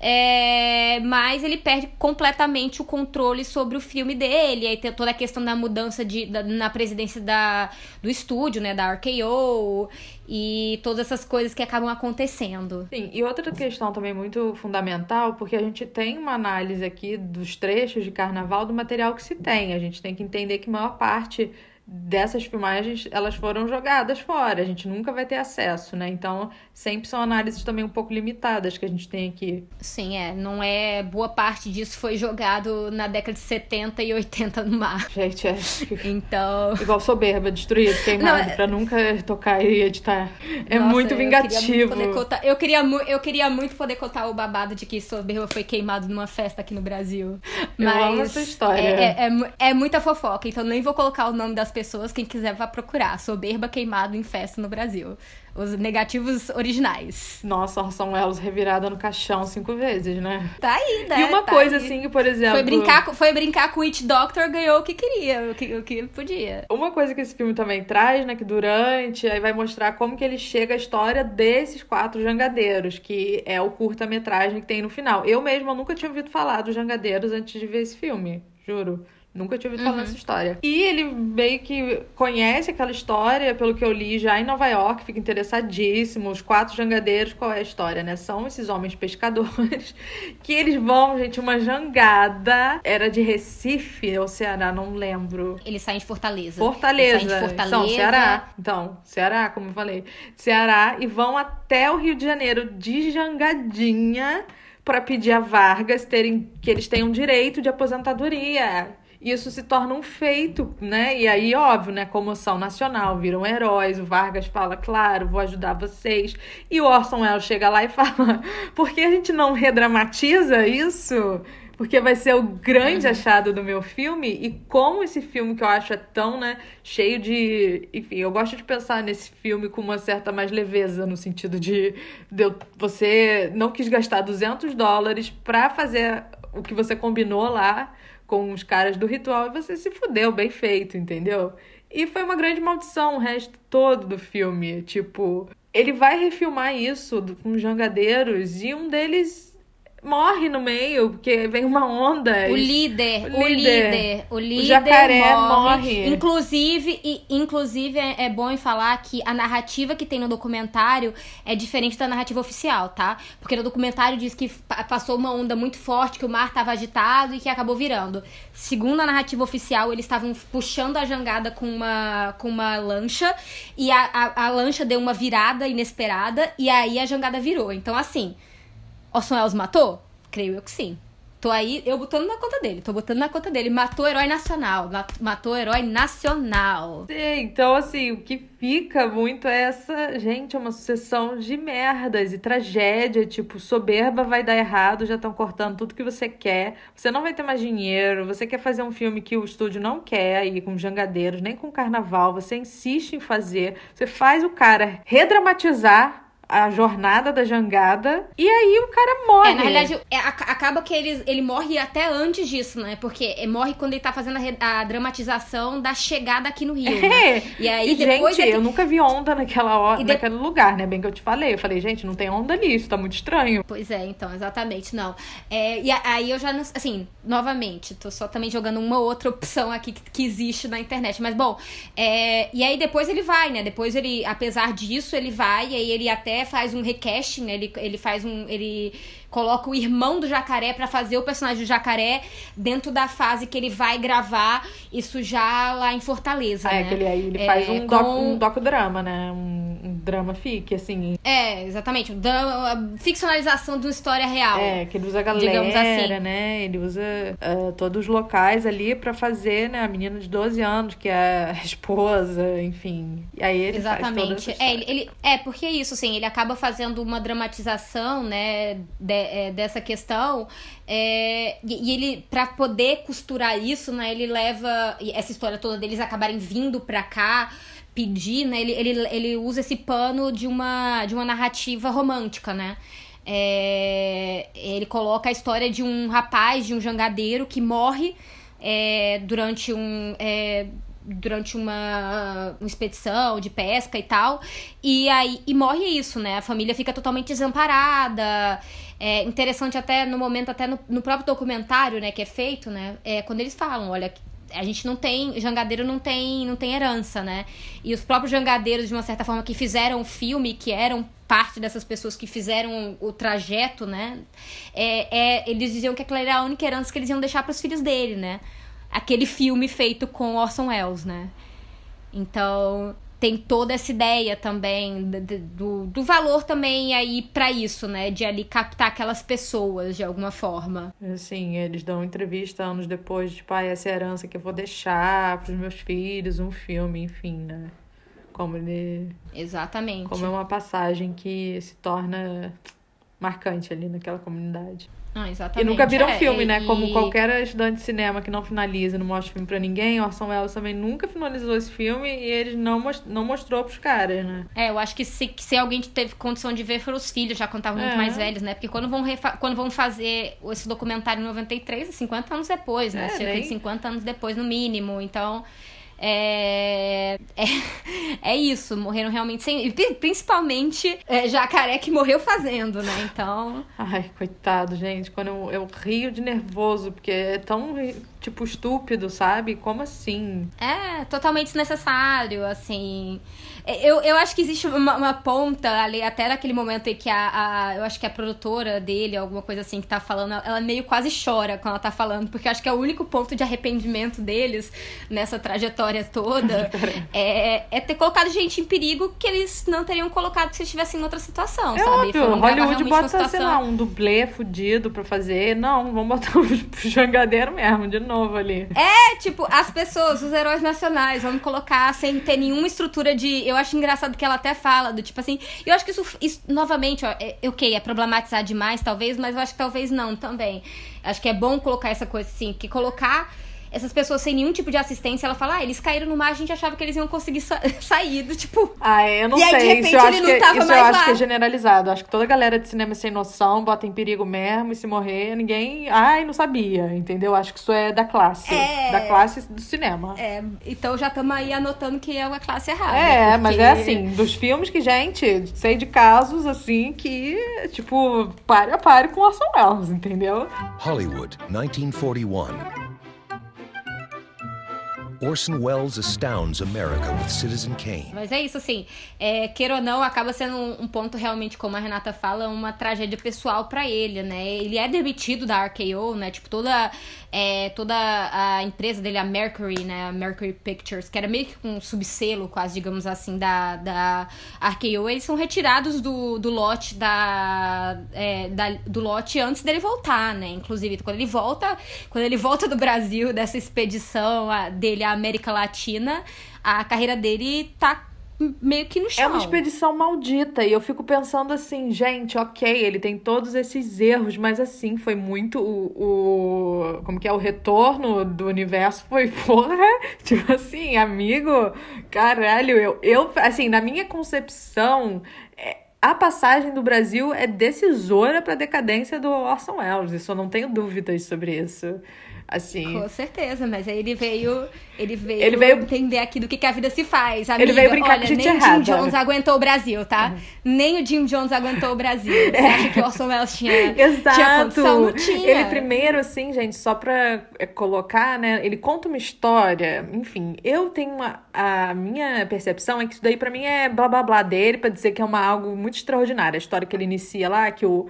É, mas ele perde completamente o controle sobre o filme dele. Aí tem toda a questão da mudança de, da, na presidência da, do estúdio, né? Da RKO e todas essas coisas que acabam acontecendo. Sim, e outra questão também muito fundamental, porque a gente tem uma análise aqui dos trechos de carnaval do material que se tem. A gente tem que entender que maior parte dessas filmagens elas foram jogadas fora, a gente nunca vai ter acesso, né? Então, sempre são análises também um pouco limitadas que a gente tem aqui. Sim, é, não é boa parte disso foi jogado na década de 70 e 80 no mar. Gente, é *laughs* então, igual soberba, destruído, queimado não, é... para nunca tocar e editar. É Nossa, muito vingativo. Eu queria muito, contar, eu, queria eu queria muito poder contar o babado de que soberba foi queimado numa festa aqui no Brasil. Mas eu amo essa história. É, é, é, é muita fofoca, então nem vou colocar o nome das pessoas, quem quiser vá procurar. Soberba queimado em festa no Brasil. Os negativos originais. Nossa, Orson Welles revirada no caixão cinco vezes, né? Tá aí, né? E uma tá coisa aí. assim que, por exemplo. Foi brincar, foi brincar com o It Doctor, ganhou o que queria, o que, o que podia. Uma coisa que esse filme também traz, né? Que durante, aí vai mostrar como que ele chega à história desses quatro jangadeiros, que é o curta-metragem que tem no final. Eu mesma nunca tinha ouvido falar dos jangadeiros antes de ver esse filme, juro. Nunca tinha ouvido uhum. falar dessa história. E ele meio que conhece aquela história, pelo que eu li, já em Nova York, fica interessadíssimo. Os quatro jangadeiros, qual é a história, né? São esses homens pescadores *laughs* que eles vão, gente, uma jangada. Era de Recife ou Ceará, não lembro. Eles saem de Fortaleza. Fortaleza. Eles saem de Fortaleza. São Ceará. Então, Ceará, como eu falei. Ceará e vão até o Rio de Janeiro de jangadinha para pedir a Vargas terem que eles tenham direito de aposentadoria isso se torna um feito, né? E aí, óbvio, né? Comoção nacional, viram heróis. O Vargas fala, claro, vou ajudar vocês. E o Orson Welles chega lá e *laughs* fala, por que a gente não redramatiza isso? Porque vai ser o grande uhum. achado do meu filme. E como esse filme que eu acho é tão, né, cheio de. Enfim, eu gosto de pensar nesse filme com uma certa mais leveza, no sentido de, de você não quis gastar 200 dólares pra fazer o que você combinou lá com os caras do ritual e você se fudeu, bem feito, entendeu? E foi uma grande maldição o resto todo do filme. Tipo, ele vai refilmar isso com os jangadeiros e um deles morre no meio, porque vem uma onda. O líder, o líder, o líder, o, líder o jacaré morre. morre. Inclusive, e, inclusive é, é bom em falar que a narrativa que tem no documentário é diferente da narrativa oficial, tá? Porque no documentário diz que passou uma onda muito forte, que o mar estava agitado e que acabou virando. Segundo a narrativa oficial, eles estavam puxando a jangada com uma, com uma lancha e a, a, a lancha deu uma virada inesperada e aí a jangada virou. Então, assim, Orson Welles matou? Creio eu que sim. Tô aí, eu botando na conta dele, tô botando na conta dele. Matou herói nacional, matou herói nacional. Sim, então assim, o que fica muito é essa, gente, é uma sucessão de merdas e tragédia, tipo, soberba vai dar errado, já estão cortando tudo que você quer, você não vai ter mais dinheiro, você quer fazer um filme que o estúdio não quer aí com jangadeiros, nem com carnaval, você insiste em fazer, você faz o cara redramatizar a jornada da jangada. E aí o cara morre. É, na realidade, é, acaba que ele, ele morre até antes disso, né? Porque é, morre quando ele tá fazendo a, a dramatização da chegada aqui no Rio. *laughs* É. Né? E aí e, depois. Gente, é que... eu nunca vi onda naquela hora, de... naquele lugar, né? Bem que eu te falei. Eu falei, gente, não tem onda ali, isso tá muito estranho. Pois é, então, exatamente, não. É, e aí eu já não. Assim, novamente, tô só também jogando uma outra opção aqui que, que existe na internet. Mas, bom, é, e aí depois ele vai, né? Depois ele, apesar disso, ele vai, e aí ele até faz um recasting, ele, ele faz um. ele coloca o irmão do jacaré para fazer o personagem do jacaré dentro da fase que ele vai gravar isso já lá em Fortaleza. É, né? que ele, aí ele é, faz um, com... doc, um docudrama, né? Um, um, drama fic, assim. É, exatamente. Um drama, ficcionalização de uma história real. É, que ele usa a galera, assim. né? Ele usa uh, todos os locais ali para fazer, né? A menina de 12 anos, que é a *laughs* esposa, enfim. E aí ele Exatamente. Faz toda é, ele, ele, é, porque é isso, assim, ele acaba fazendo uma dramatização, né? De, é, dessa questão. É, e, e, ele, para poder costurar isso, né, ele leva essa história toda deles acabarem vindo pra cá pedir, né? Ele, ele, ele usa esse pano de uma, de uma narrativa romântica, né? É, ele coloca a história de um rapaz, de um jangadeiro que morre é, durante um. É, durante uma, uma expedição de pesca e tal. E aí e morre isso, né? A família fica totalmente desamparada. É interessante até no momento, até no, no próprio documentário, né, que é feito, né? É quando eles falam, olha, a gente não tem. Jangadeiro não tem, não tem herança, né? E os próprios jangadeiros, de uma certa forma, que fizeram o filme, que eram parte dessas pessoas que fizeram o trajeto, né? É, é, eles diziam que aquela era a única herança que eles iam deixar para os filhos dele, né? aquele filme feito com Orson Welles, né? Então, tem toda essa ideia também do, do valor também aí para isso, né? De ali captar aquelas pessoas de alguma forma. Sim, eles dão entrevista anos depois, tipo, ah, essa herança que eu vou deixar pros meus filhos, um filme, enfim, né? Como ele. Exatamente. Como é uma passagem que se torna marcante ali naquela comunidade. Ah, exatamente. E nunca viram é, filme, né? E... Como qualquer estudante de cinema que não finaliza, não mostra filme pra ninguém, Orson Welles também nunca finalizou esse filme e ele não, most... não mostrou pros caras, né? É, eu acho que se, se alguém teve condição de ver foram os filhos, já quando estavam é. muito mais velhos, né? Porque quando vão, refa... quando vão fazer esse documentário em 93, 50 anos depois, né? É, Cerca nem... de 50 anos depois, no mínimo. Então. É, é, *laughs* é, isso, morreram realmente sem. Principalmente é, jacaré que morreu fazendo, né? Então. Ai, coitado, gente. Quando eu, eu rio de nervoso, porque é tão, tipo, estúpido, sabe? Como assim? É, totalmente desnecessário, assim. Eu, eu acho que existe uma, uma, ponta ali, até naquele momento em que a, a, Eu acho que a produtora dele, alguma coisa assim, que tá falando, ela meio quase chora quando ela tá falando, porque eu acho que é o único ponto de arrependimento deles nessa trajetória toda *laughs* é, é ter colocado gente em perigo que eles não teriam colocado se estivessem em outra situação, é sabe? Óbvio, Hollywood bota, situação... sei lá, um dublê fudido pra fazer. Não, vamos botar um *laughs* jangadeiro mesmo, de novo ali. É, tipo, as pessoas, os heróis nacionais, vamos colocar sem ter nenhuma estrutura de eu acho engraçado que ela até fala do tipo assim. Eu acho que isso, isso novamente, ó, é, ok, é problematizar demais, talvez, mas eu acho que talvez não também. Acho que é bom colocar essa coisa assim, que colocar essas pessoas sem nenhum tipo de assistência, ela fala, ah, eles caíram no mar, a gente achava que eles iam conseguir sa *laughs* sair do tipo. Ah, eu não e sei. Aí, de repente, isso eu acho, que, isso eu acho que é generalizado. Acho que toda galera de cinema sem noção bota em perigo mesmo e se morrer, ninguém. Ai, não sabia, entendeu? Acho que isso é da classe. É... Da classe do cinema. É, então já estamos aí anotando que é uma classe errada. É, porque... mas é assim, dos filmes que, gente, sei de casos assim que, tipo, pare a pare com Orson Welles, entendeu? Hollywood, 1941. Orson Welles astounds America with Citizen Kane. Mas é isso, assim, é, queira ou não, acaba sendo um, um, ponto realmente, como a Renata fala, uma tragédia pessoal para ele, né? Ele é demitido da RKO, né? Tipo, toda, é, toda a empresa dele, a Mercury, né? A Mercury Pictures, que era meio que um subselo, quase, digamos assim, da, da RKO, eles são retirados do, do lote da, é, da, do lote antes dele voltar, né? Inclusive, quando ele volta, quando ele volta do Brasil, dessa expedição dele à América Latina, a carreira dele tá meio que no chão. É uma expedição maldita. E eu fico pensando assim, gente, ok, ele tem todos esses erros, mas assim, foi muito o. o como que é? O retorno do universo foi, *laughs* porra, tipo assim, amigo, caralho, eu, eu assim, na minha concepção. É, a passagem do Brasil é decisora para a decadência do Orson Welles, isso eu não tenho dúvidas sobre isso. Assim. Com certeza, mas aí ele veio, ele veio, ele veio entender aqui do que, que a vida se faz. Amiga, ele veio brincar olha, com nem errada. o Jim Jones aguentou o Brasil, tá? Uhum. Nem o Jim Jones aguentou o Brasil. *laughs* Você é. acha que o Orson Welles tinha, *laughs* Exato. tinha condição? Não tinha. Ele primeiro, assim, gente, só pra é, colocar, né? Ele conta uma história, enfim, eu tenho uma. A minha percepção é que isso daí pra mim é blá blá blá dele, pra dizer que é uma algo muito extraordinário. A história que ele inicia lá, que o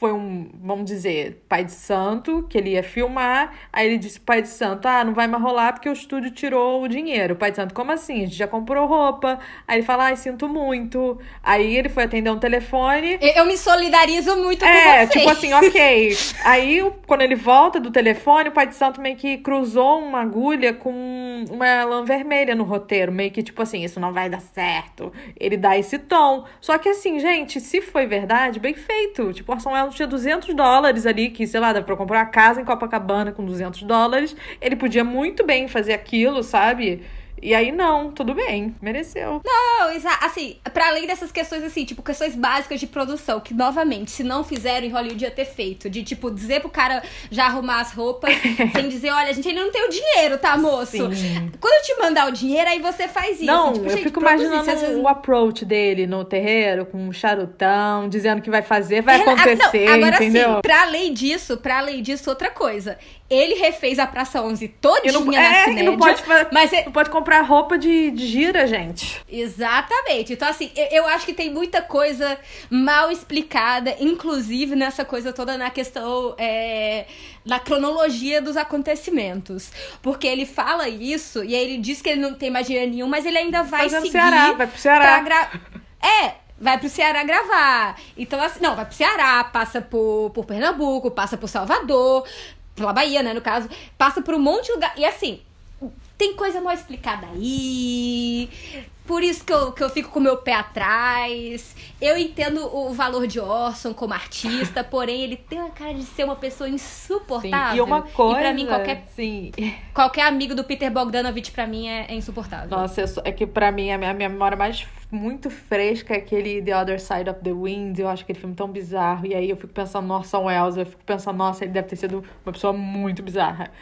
foi um, vamos dizer, pai de santo, que ele ia filmar. Aí ele disse pai de santo: Ah, não vai mais rolar porque o estúdio tirou o dinheiro. O pai de santo, como assim? A gente já comprou roupa. Aí ele fala: Ai, sinto muito. Aí ele foi atender um telefone. Eu me solidarizo muito é, com você. É, tipo assim, ok. *laughs* Aí, quando ele volta do telefone, o pai de santo meio que cruzou uma agulha com uma lã vermelha no roteiro. Meio que tipo assim: Isso não vai dar certo. Ele dá esse tom. Só que assim, gente, se foi verdade, bem feito. Tipo, Orson Welles tinha 200 dólares ali, que, sei lá, dá pra comprar uma casa em Copacabana com 200 dólares. Ele podia muito bem fazer aquilo, sabe? E aí, não, tudo bem, mereceu. Não, assim, para além dessas questões, assim, tipo, questões básicas de produção, que, novamente, se não fizeram em Hollywood ia ter feito. De, tipo, dizer pro cara já arrumar as roupas, *laughs* sem dizer, olha, a gente ainda não tem o dinheiro, tá, moço? Sim. Quando eu te mandar o dinheiro, aí você faz isso. Não, tipo, eu fico imaginando vezes... o approach dele no terreiro, com um charutão, dizendo que vai fazer, vai acontecer, não, agora, entendeu? Sim, pra além disso, pra além disso, outra coisa. Ele refez a Praça 11 todinha não, na é, Cinédia, não pode, mas não pode comprar roupa de, de gira, gente. Exatamente. Então, assim, eu, eu, acho que tem muita coisa mal explicada, inclusive nessa coisa toda na questão, é, na cronologia dos acontecimentos. Porque ele fala isso, e aí ele diz que ele não tem mais dinheiro nenhum, mas ele ainda vai Fazendo seguir... Ceará, vai pro Ceará. Gra... É, vai pro Ceará gravar. Então, assim, não, vai pro Ceará, passa por, por Pernambuco, passa por Salvador, pela Bahia, né, no caso, passa por um monte de lugar. E assim, tem coisa mal explicada aí. Por isso que eu, que eu fico com o meu pé atrás. Eu entendo o valor de Orson como artista, *laughs* porém ele tem uma cara de ser uma pessoa insuportável. Sim, e uma coisa. E pra mim, qualquer, sim. *laughs* qualquer amigo do Peter Bogdanovich, pra mim, é, é insuportável. Nossa, sou, é que pra mim, a minha, a minha memória mais muito fresca é aquele The Other Side of the Wind. Eu acho aquele filme tão bizarro. E aí eu fico pensando no Orson Welles. Eu fico pensando, nossa, ele deve ter sido uma pessoa muito bizarra.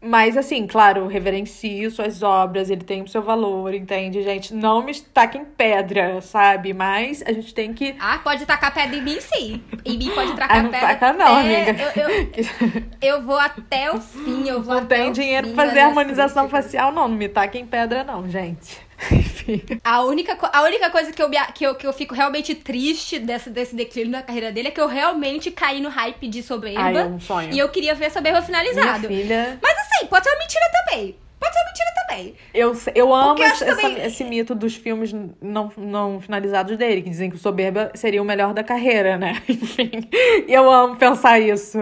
Mas, assim, claro, reverencio suas obras, ele tem o seu valor, entende, gente? Não me taquem pedra, sabe? Mas a gente tem que. Ah, pode tacar pedra em mim, sim. Em mim pode tacar ah, não pedra. Taca, não, é, amiga. Eu, eu, eu, vou até o fim, eu vou não até tem o dinheiro fim pra fazer harmonização facial, não. Não me taquem pedra, não, gente. Enfim. A única, a única coisa que eu, que, eu, que eu fico realmente triste desse, desse declínio da carreira dele é que eu realmente caí no hype de Soberba. Ai, é um sonho. E eu queria ver Soberba finalizado. Minha filha... Mas assim, pode ser uma mentira também. Pode ser uma mentira também. Eu, eu amo eu esse, acho também- essa- esse mito dos filmes não, não finalizados dele, que dizem que o Soberba seria o melhor da carreira, né? *laughs* Enfim, eu amo pensar isso.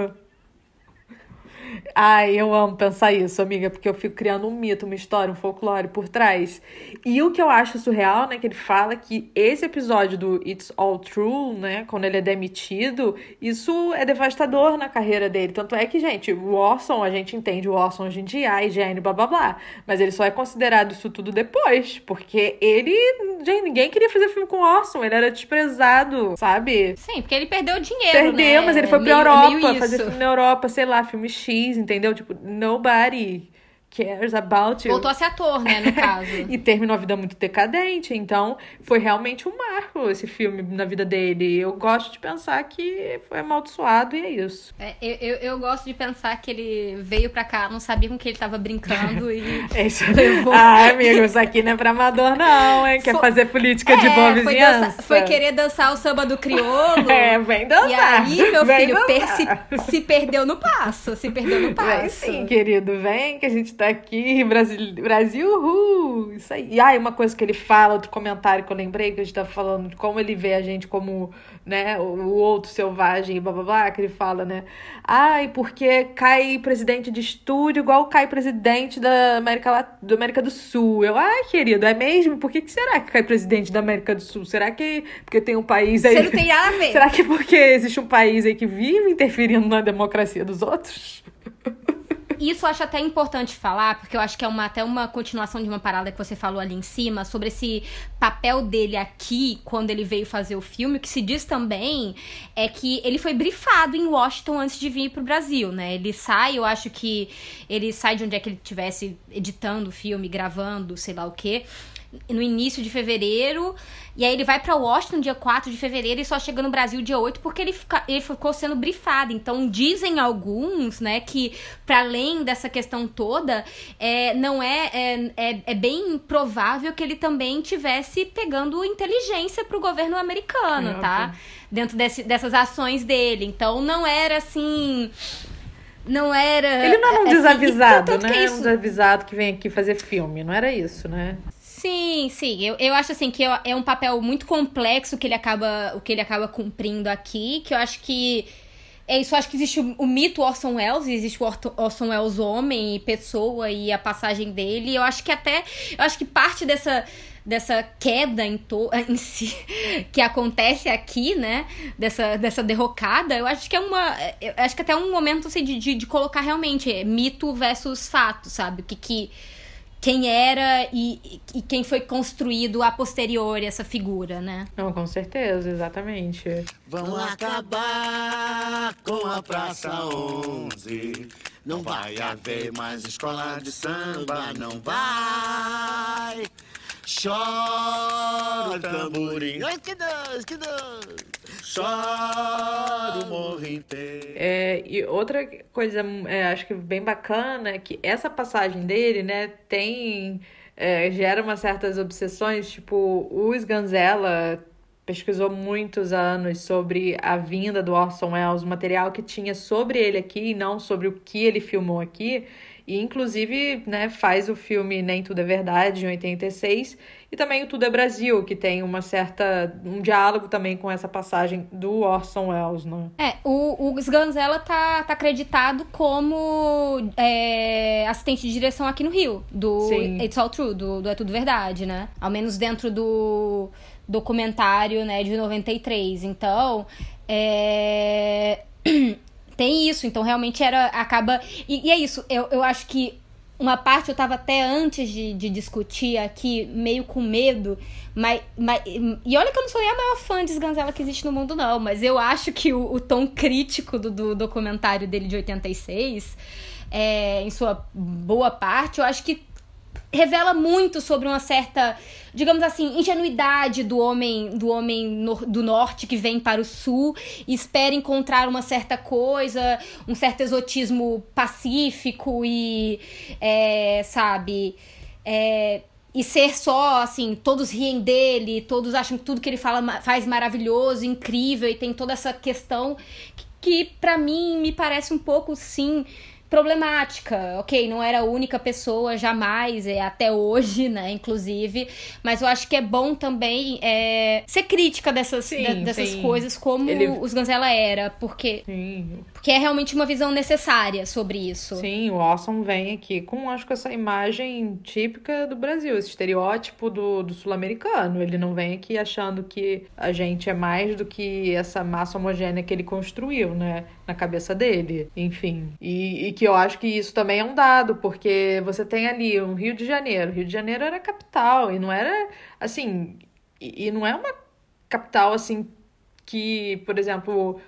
Ai, eu amo pensar isso, amiga, porque eu fico criando um mito, uma história, um folclore por trás. E o que eu acho surreal, né, que ele fala que esse episódio do It's All True, né, quando ele é demitido, isso é devastador na carreira dele. Tanto é que, gente, o Orson, a gente entende o Orson hoje em dia, a higiene, blá blá blá. Mas ele só é considerado isso tudo depois, porque ele, gente, ninguém queria fazer filme com o Orson, ele era desprezado, sabe? Sim, porque ele perdeu dinheiro, Perdeu, né? mas ele foi pra Meio- Europa, meio fazer filme na Europa, sei lá, filme X, entendeu? Tipo, nobody cares about you. Voltou a ser ator, né, no caso. *laughs* e terminou a vida muito decadente. Então, foi realmente um marco esse filme na vida dele. Eu gosto de pensar que foi amaldiçoado e é isso. É, eu, eu, gosto de pensar que ele veio pra cá, não sabia com que ele tava brincando e *laughs* é isso. levou. Ah, amigo, isso aqui não é pra amador, não, hein? Quer foi... fazer política é, de boa foi vizinhança. Dança... Foi querer dançar o samba do crioulo. *laughs* é, vem dançar. E aí, meu filho, per se, se, perdeu no passo. Se perdeu no passo. Vem sim, querido. Vem que a gente tá aqui, Brasil, Brasil, uhul, isso aí. E aí, uma coisa que ele fala, outro comentário que eu lembrei, que a gente tá falando de como ele vê a gente como, né, o outro selvagem, blá blá blá, que ele fala, né, ai, porque cai presidente de estúdio igual cai presidente da América, da América do Sul. Eu, ai, querido, é mesmo? Por que, que será que cai presidente da América do Sul? Será que porque tem um país aí... Você não tem a ver. *laughs* Será que porque existe um país aí que vive interferindo na democracia dos outros? *laughs* Isso eu acho até importante falar, porque eu acho que é uma, até uma continuação de uma parada que você falou ali em cima, sobre esse papel dele aqui, quando ele veio fazer o filme. O que se diz também é que ele foi brifado em Washington antes de vir pro Brasil, né? Ele sai, eu acho que ele sai de onde é que ele estivesse editando o filme, gravando, sei lá o quê no início de fevereiro. E aí ele vai para Washington dia 4 de fevereiro e só chega no Brasil dia 8 porque ele, fica, ele ficou sendo brifado. Então dizem alguns, né, que para além dessa questão toda, é, não é, é, é, é, bem provável que ele também tivesse pegando inteligência pro governo americano, é, tá? Dentro desse, dessas ações dele. Então não era assim não era. Ele não era um assim, desavisado, né? Isso... Um desavisado que vem aqui fazer filme, não era isso, né? Sim, sim. Eu, eu acho assim que é um papel muito complexo que ele acaba, o que ele acaba cumprindo aqui, que eu acho que é isso, acho que existe o, o, mito Orson Welles, existe o Orson Welles homem e pessoa e a passagem dele. Eu acho que até, eu acho que parte dessa dessa queda em, to, *laughs* em si que acontece aqui, né? Dessa, dessa derrocada, eu acho que é uma. Eu acho que até é um momento assim, de, de, de colocar realmente mito versus fato, sabe? O que, que quem era e, e quem foi construído a posteriori essa figura, né? Não, com certeza, exatamente. Vão acabar com a Praça 11. Não vai haver mais escola de samba, não vai. Chora tamborim. Ai, que Deus, que Deus. Chora o morro inteiro. É, e outra coisa, é, acho que bem bacana, é que essa passagem dele, né, tem... É, gera umas certas obsessões, tipo, o Sganzella pesquisou muitos anos sobre a vinda do Orson Welles, o material que tinha sobre ele aqui e não sobre o que ele filmou aqui. E, inclusive, né, faz o filme Nem Tudo é Verdade, em 86, e também o Tudo é Brasil, que tem uma certa. um diálogo também com essa passagem do Orson Welles, né? É, o, o Sganzella tá, tá acreditado como é, assistente de direção aqui no Rio, do Sim. It's All True, do, do É Tudo Verdade, né? Ao menos dentro do documentário, né, de 93. Então, é. *clears throat* tem isso, então realmente era. acaba. E, e, é isso, eu, eu acho que uma parte eu tava até antes de, de discutir aqui, meio com medo, mas, mas. E olha que eu não sou nem a maior fã de Sganzella que existe no mundo, não, mas eu acho que o, o tom crítico do, do documentário dele de 86, é, em sua boa parte, eu acho que revela muito sobre uma certa, digamos assim, ingenuidade do homem do homem no, do norte que vem para o sul e espera encontrar uma certa coisa, um certo exotismo pacífico e, é, sabe, é, e ser só assim, todos riem dele, todos acham que tudo que ele fala faz maravilhoso, incrível e tem toda essa questão que, que para mim me parece um pouco sim problemática. Ok, não era a única pessoa, jamais, é até hoje, né, inclusive. Mas eu acho que é bom também é, ser crítica dessas, sim, de, dessas sim. coisas, como Ele... os Ganzella era, porque, sim. porque é realmente uma visão necessária sobre isso. Sim, o Orson vem aqui com, acho que, essa imagem típica do Brasil, esse estereótipo do, do sul-americano. Ele não vem aqui achando que a gente é mais do que essa massa homogênea que ele construiu, né, na cabeça dele. Enfim, e, e que eu acho que isso também é um dado, porque você tem ali um Rio de Janeiro. Rio de Janeiro era capital e não era assim, e, e não é uma capital assim que, por exemplo,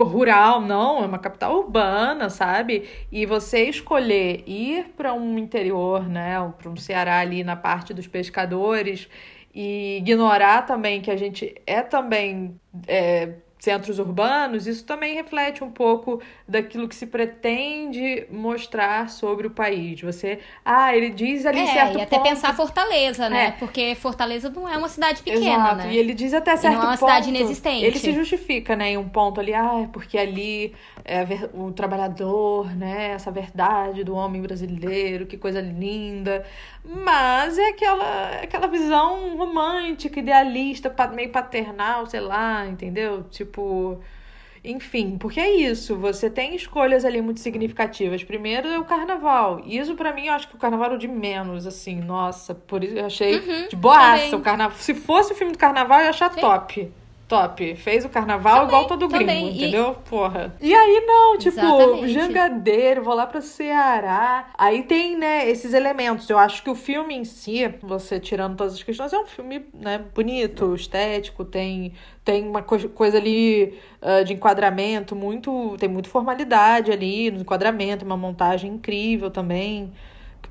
rural, não, é uma capital urbana, sabe? E você escolher ir para um interior, né, para um Ceará ali na parte dos pescadores e ignorar também que a gente é também é, centros urbanos, isso também reflete um pouco daquilo que se pretende mostrar sobre o país. Você, ah, ele diz ali é, certo e até ponto... pensar Fortaleza, né? É. Porque Fortaleza não é uma cidade pequena, Exato. né? E ele diz até certo ponto... não é uma ponto, cidade inexistente. Ele se justifica, né, em um ponto ali, ah, porque ali é o trabalhador, né, essa verdade do homem brasileiro, que coisa linda. Mas é aquela, aquela visão romântica, idealista, meio paternal, sei lá, entendeu? Tipo. Enfim, porque é isso, você tem escolhas ali muito significativas. Primeiro é o carnaval. Isso para mim eu acho que o carnaval é de menos, assim, nossa, por isso eu achei uhum, de boaça o carnaval. Se fosse o filme do carnaval, eu ia achar Sim. top top. Fez o carnaval também, igual todo gringo, também. entendeu? E... Porra. *laughs* E aí, não, tipo, Exatamente. jangadeiro, vou lá pro Ceará. Aí tem, né, esses elementos. Eu acho que o filme em si, você tirando todas as questões, é um filme, né, bonito, estético, tem, tem uma co coisa ali uh, de enquadramento muito. Tem muita formalidade ali no enquadramento, uma montagem incrível também.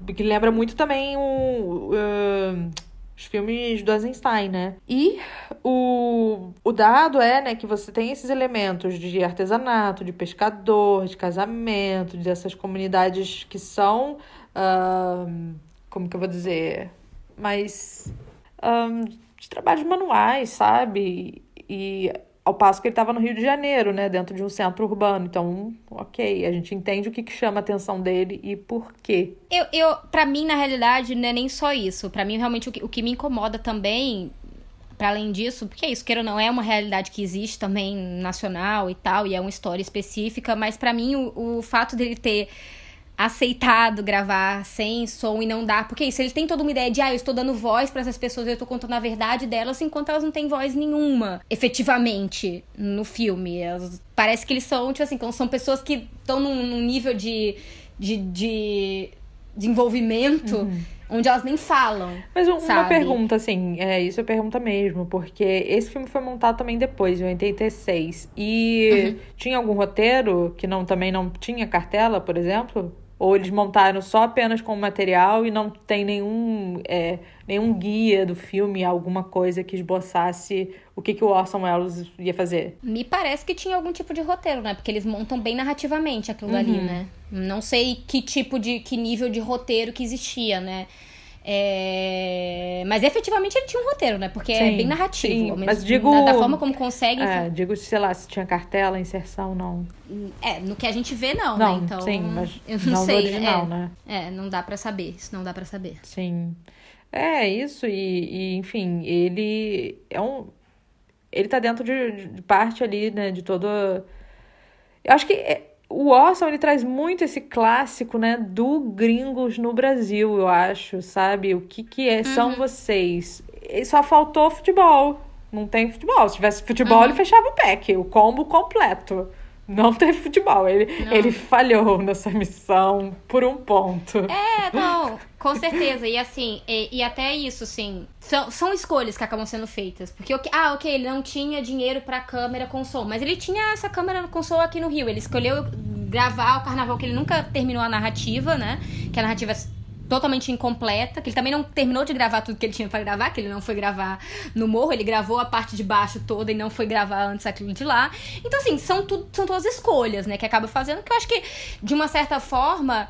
Que, que lembra muito também o. Uh, os filmes do Eisenstein, né? E o, o dado é, né, que você tem esses elementos de artesanato, de pescador, de casamento, dessas comunidades que são, uh, como que eu vou dizer, mais um, de trabalhos manuais, sabe? E ao passo que ele estava no Rio de Janeiro, né, dentro de um centro urbano. Então, ok, a gente entende o que, que chama a atenção dele e por quê. Eu, eu, para mim, na realidade, não é nem só isso. Para mim, realmente, o que, o que me incomoda também, para além disso, porque é isso, queira ou não, é uma realidade que existe também nacional e tal, e é uma história específica, mas para mim, o, o fato dele ter aceitado gravar sem som e não dar. Porque isso, eles têm toda uma ideia de, ah, eu estou dando voz para essas pessoas, eu estou contando a verdade delas, enquanto elas não têm voz nenhuma, efetivamente, no filme. Elas, parece que eles são, tipo assim, são pessoas que estão num, num, nível de, de, de desenvolvimento. Uhum. Onde elas nem falam. Mas uma sabe? pergunta, assim, é isso é pergunta mesmo, porque esse filme foi montado também depois, em 86. E uhum. tinha algum roteiro que não também não tinha cartela, por exemplo? Ou eles montaram só apenas com material e não tem nenhum, é, nenhum guia do filme, alguma coisa que esboçasse o que, que o Orson Welles ia fazer? Me parece que tinha algum tipo de roteiro, né? Porque eles montam bem narrativamente aquilo uhum. dali, né? Não sei que tipo de. que nível de roteiro que existia, né? É... Mas efetivamente ele tinha um roteiro, né? Porque sim, é bem narrativo. Sim, mas digo. Da, da, forma como consegue. É, digo, sei lá, se tinha cartela, inserção, não. É, no que a gente vê, não, não né? Então. Sim, mas eu não, não sei. original, é, né? É, não dá para saber. Isso não dá para saber. Sim. É, isso, e, e, enfim, ele é um. Ele tá dentro de, de parte ali, né, de todo. Eu acho que. O Orson ele traz muito esse clássico, né, do gringos no Brasil, eu acho, sabe? O que que é, uhum. são vocês? E só faltou futebol. Não tem futebol. Se tivesse futebol, uhum. ele fechava o pack, o combo completo. Não teve futebol. Ele, ele falhou nessa missão por um ponto. É, não, com certeza. E assim, e, e até isso, assim, são, são escolhas que acabam sendo feitas. Porque, ah, ok, ele não tinha dinheiro pra câmera com som, mas ele tinha essa câmera com som aqui no Rio. Ele escolheu gravar o carnaval, que ele nunca terminou a narrativa, né? Que a narrativa totalmente incompleta, que ele também não terminou de gravar tudo que ele tinha para gravar, que ele não foi gravar no morro, ele gravou a parte de baixo toda e não foi gravar antes aquilo de lá. Então, assim, são, tudo, são todas escolhas, né, que acaba fazendo, que eu acho que, de uma certa forma,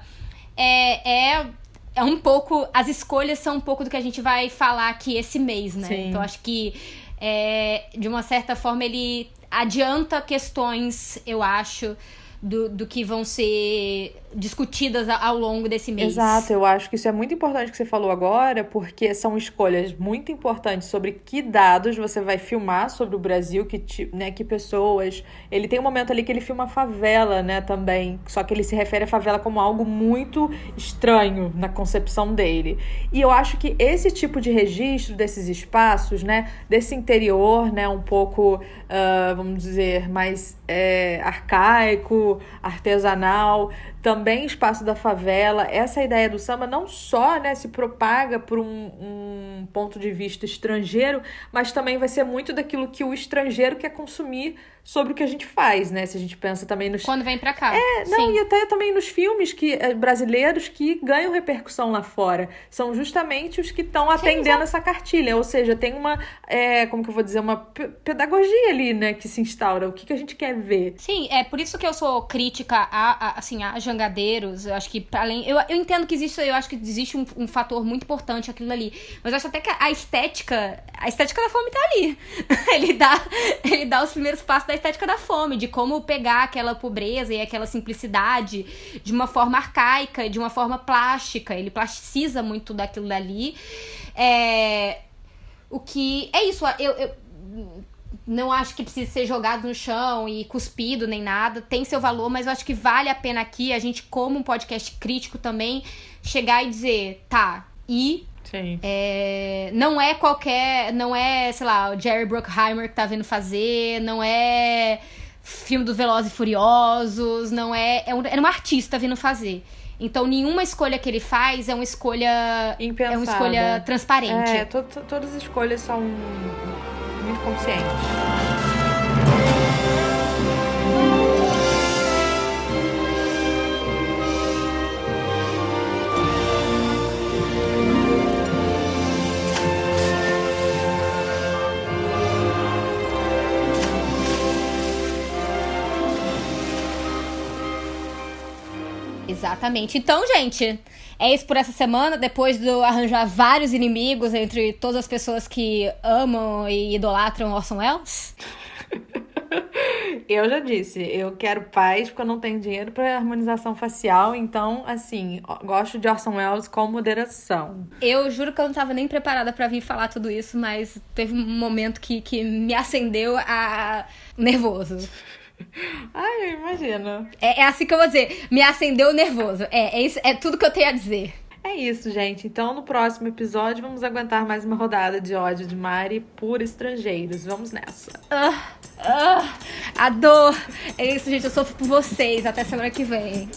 é, é, é um pouco. As escolhas são um pouco do que a gente vai falar aqui esse mês, né? Sim. Então, acho que, é, de uma certa forma, ele adianta questões, eu acho do, do que vão ser discutidas ao longo desse mês. Exato, eu acho que isso é muito importante que você falou agora, porque são escolhas muito importantes sobre que dados você vai filmar sobre o Brasil, que, né, que pessoas. Ele tem um momento ali que ele filma a favela, né, também. Só que ele se refere à favela como algo muito estranho na concepção dele. E eu acho que esse tipo de registro desses espaços, né, desse interior, né, um pouco, uh, vamos dizer, mais é, arcaico, artesanal, também espaço da favela. Essa ideia do samba não só né, se propaga por um, um ponto de vista estrangeiro, mas também vai ser muito daquilo que o estrangeiro quer consumir sobre o que a gente faz, né? Se a gente pensa também nos. Quando vem pra cá. É, não, Sim. e até também nos filmes que eh, brasileiros que ganham repercussão lá fora. São justamente os que estão atendendo essa cartilha. Ou seja, tem uma. É, como que eu vou dizer? Uma pedagogia ali, né? Que se instaura. O que, que a gente quer ver. Sim, é por isso que eu sou crítica a, a assim, a jangadeiros. Eu acho que, além. Eu, eu entendo que existe, eu acho que existe um, um fator muito importante aquilo ali. Mas eu acho até que a estética. A estética da fome tá ali. *laughs* ele dá, ele dá os primeiros passos da estética da fome, de como pegar aquela pobreza e aquela simplicidade de uma forma arcaica, de uma forma plástica. Ele plasticiza muito daquilo dali. É, o que. É isso, eu, eu não acho que precisa ser jogado no chão e cuspido nem nada. Tem seu valor, mas eu acho que vale a pena aqui a gente, como um podcast crítico também, chegar e dizer, tá, e. É, não é qualquer. Não é, sei lá, o Jerry Bruckheimer que tá vendo fazer, não é filme dos Velozes e Furiosos, não é. É um, é um artista vindo fazer. Então, nenhuma escolha que ele faz é uma escolha. Impensada. É uma escolha transparente. É, to, to, todas as escolhas são muito conscientes. Exatamente. Então, gente, é isso por essa semana. Depois de arranjar vários inimigos entre todas as pessoas que amam e idolatram Orson Welles. *laughs* Eu já disse, eu quero paz porque eu não tenho dinheiro para harmonização facial, então, assim, gosto de Orson Welles com moderação. Eu juro que eu não estava nem preparada para vir falar tudo isso, mas teve um momento que, que me acendeu a nervoso. Ai, imagina. É, é assim que eu vou dizer. Me acendeu nervoso. É, é, isso, é tudo que eu tenho a dizer. É isso, gente. Então, no próximo episódio, vamos aguentar mais uma rodada de ódio de Mari por estrangeiros. Vamos nessa. Ah, ah, a dor. É isso, gente. Eu sofro por vocês. Até semana que vem.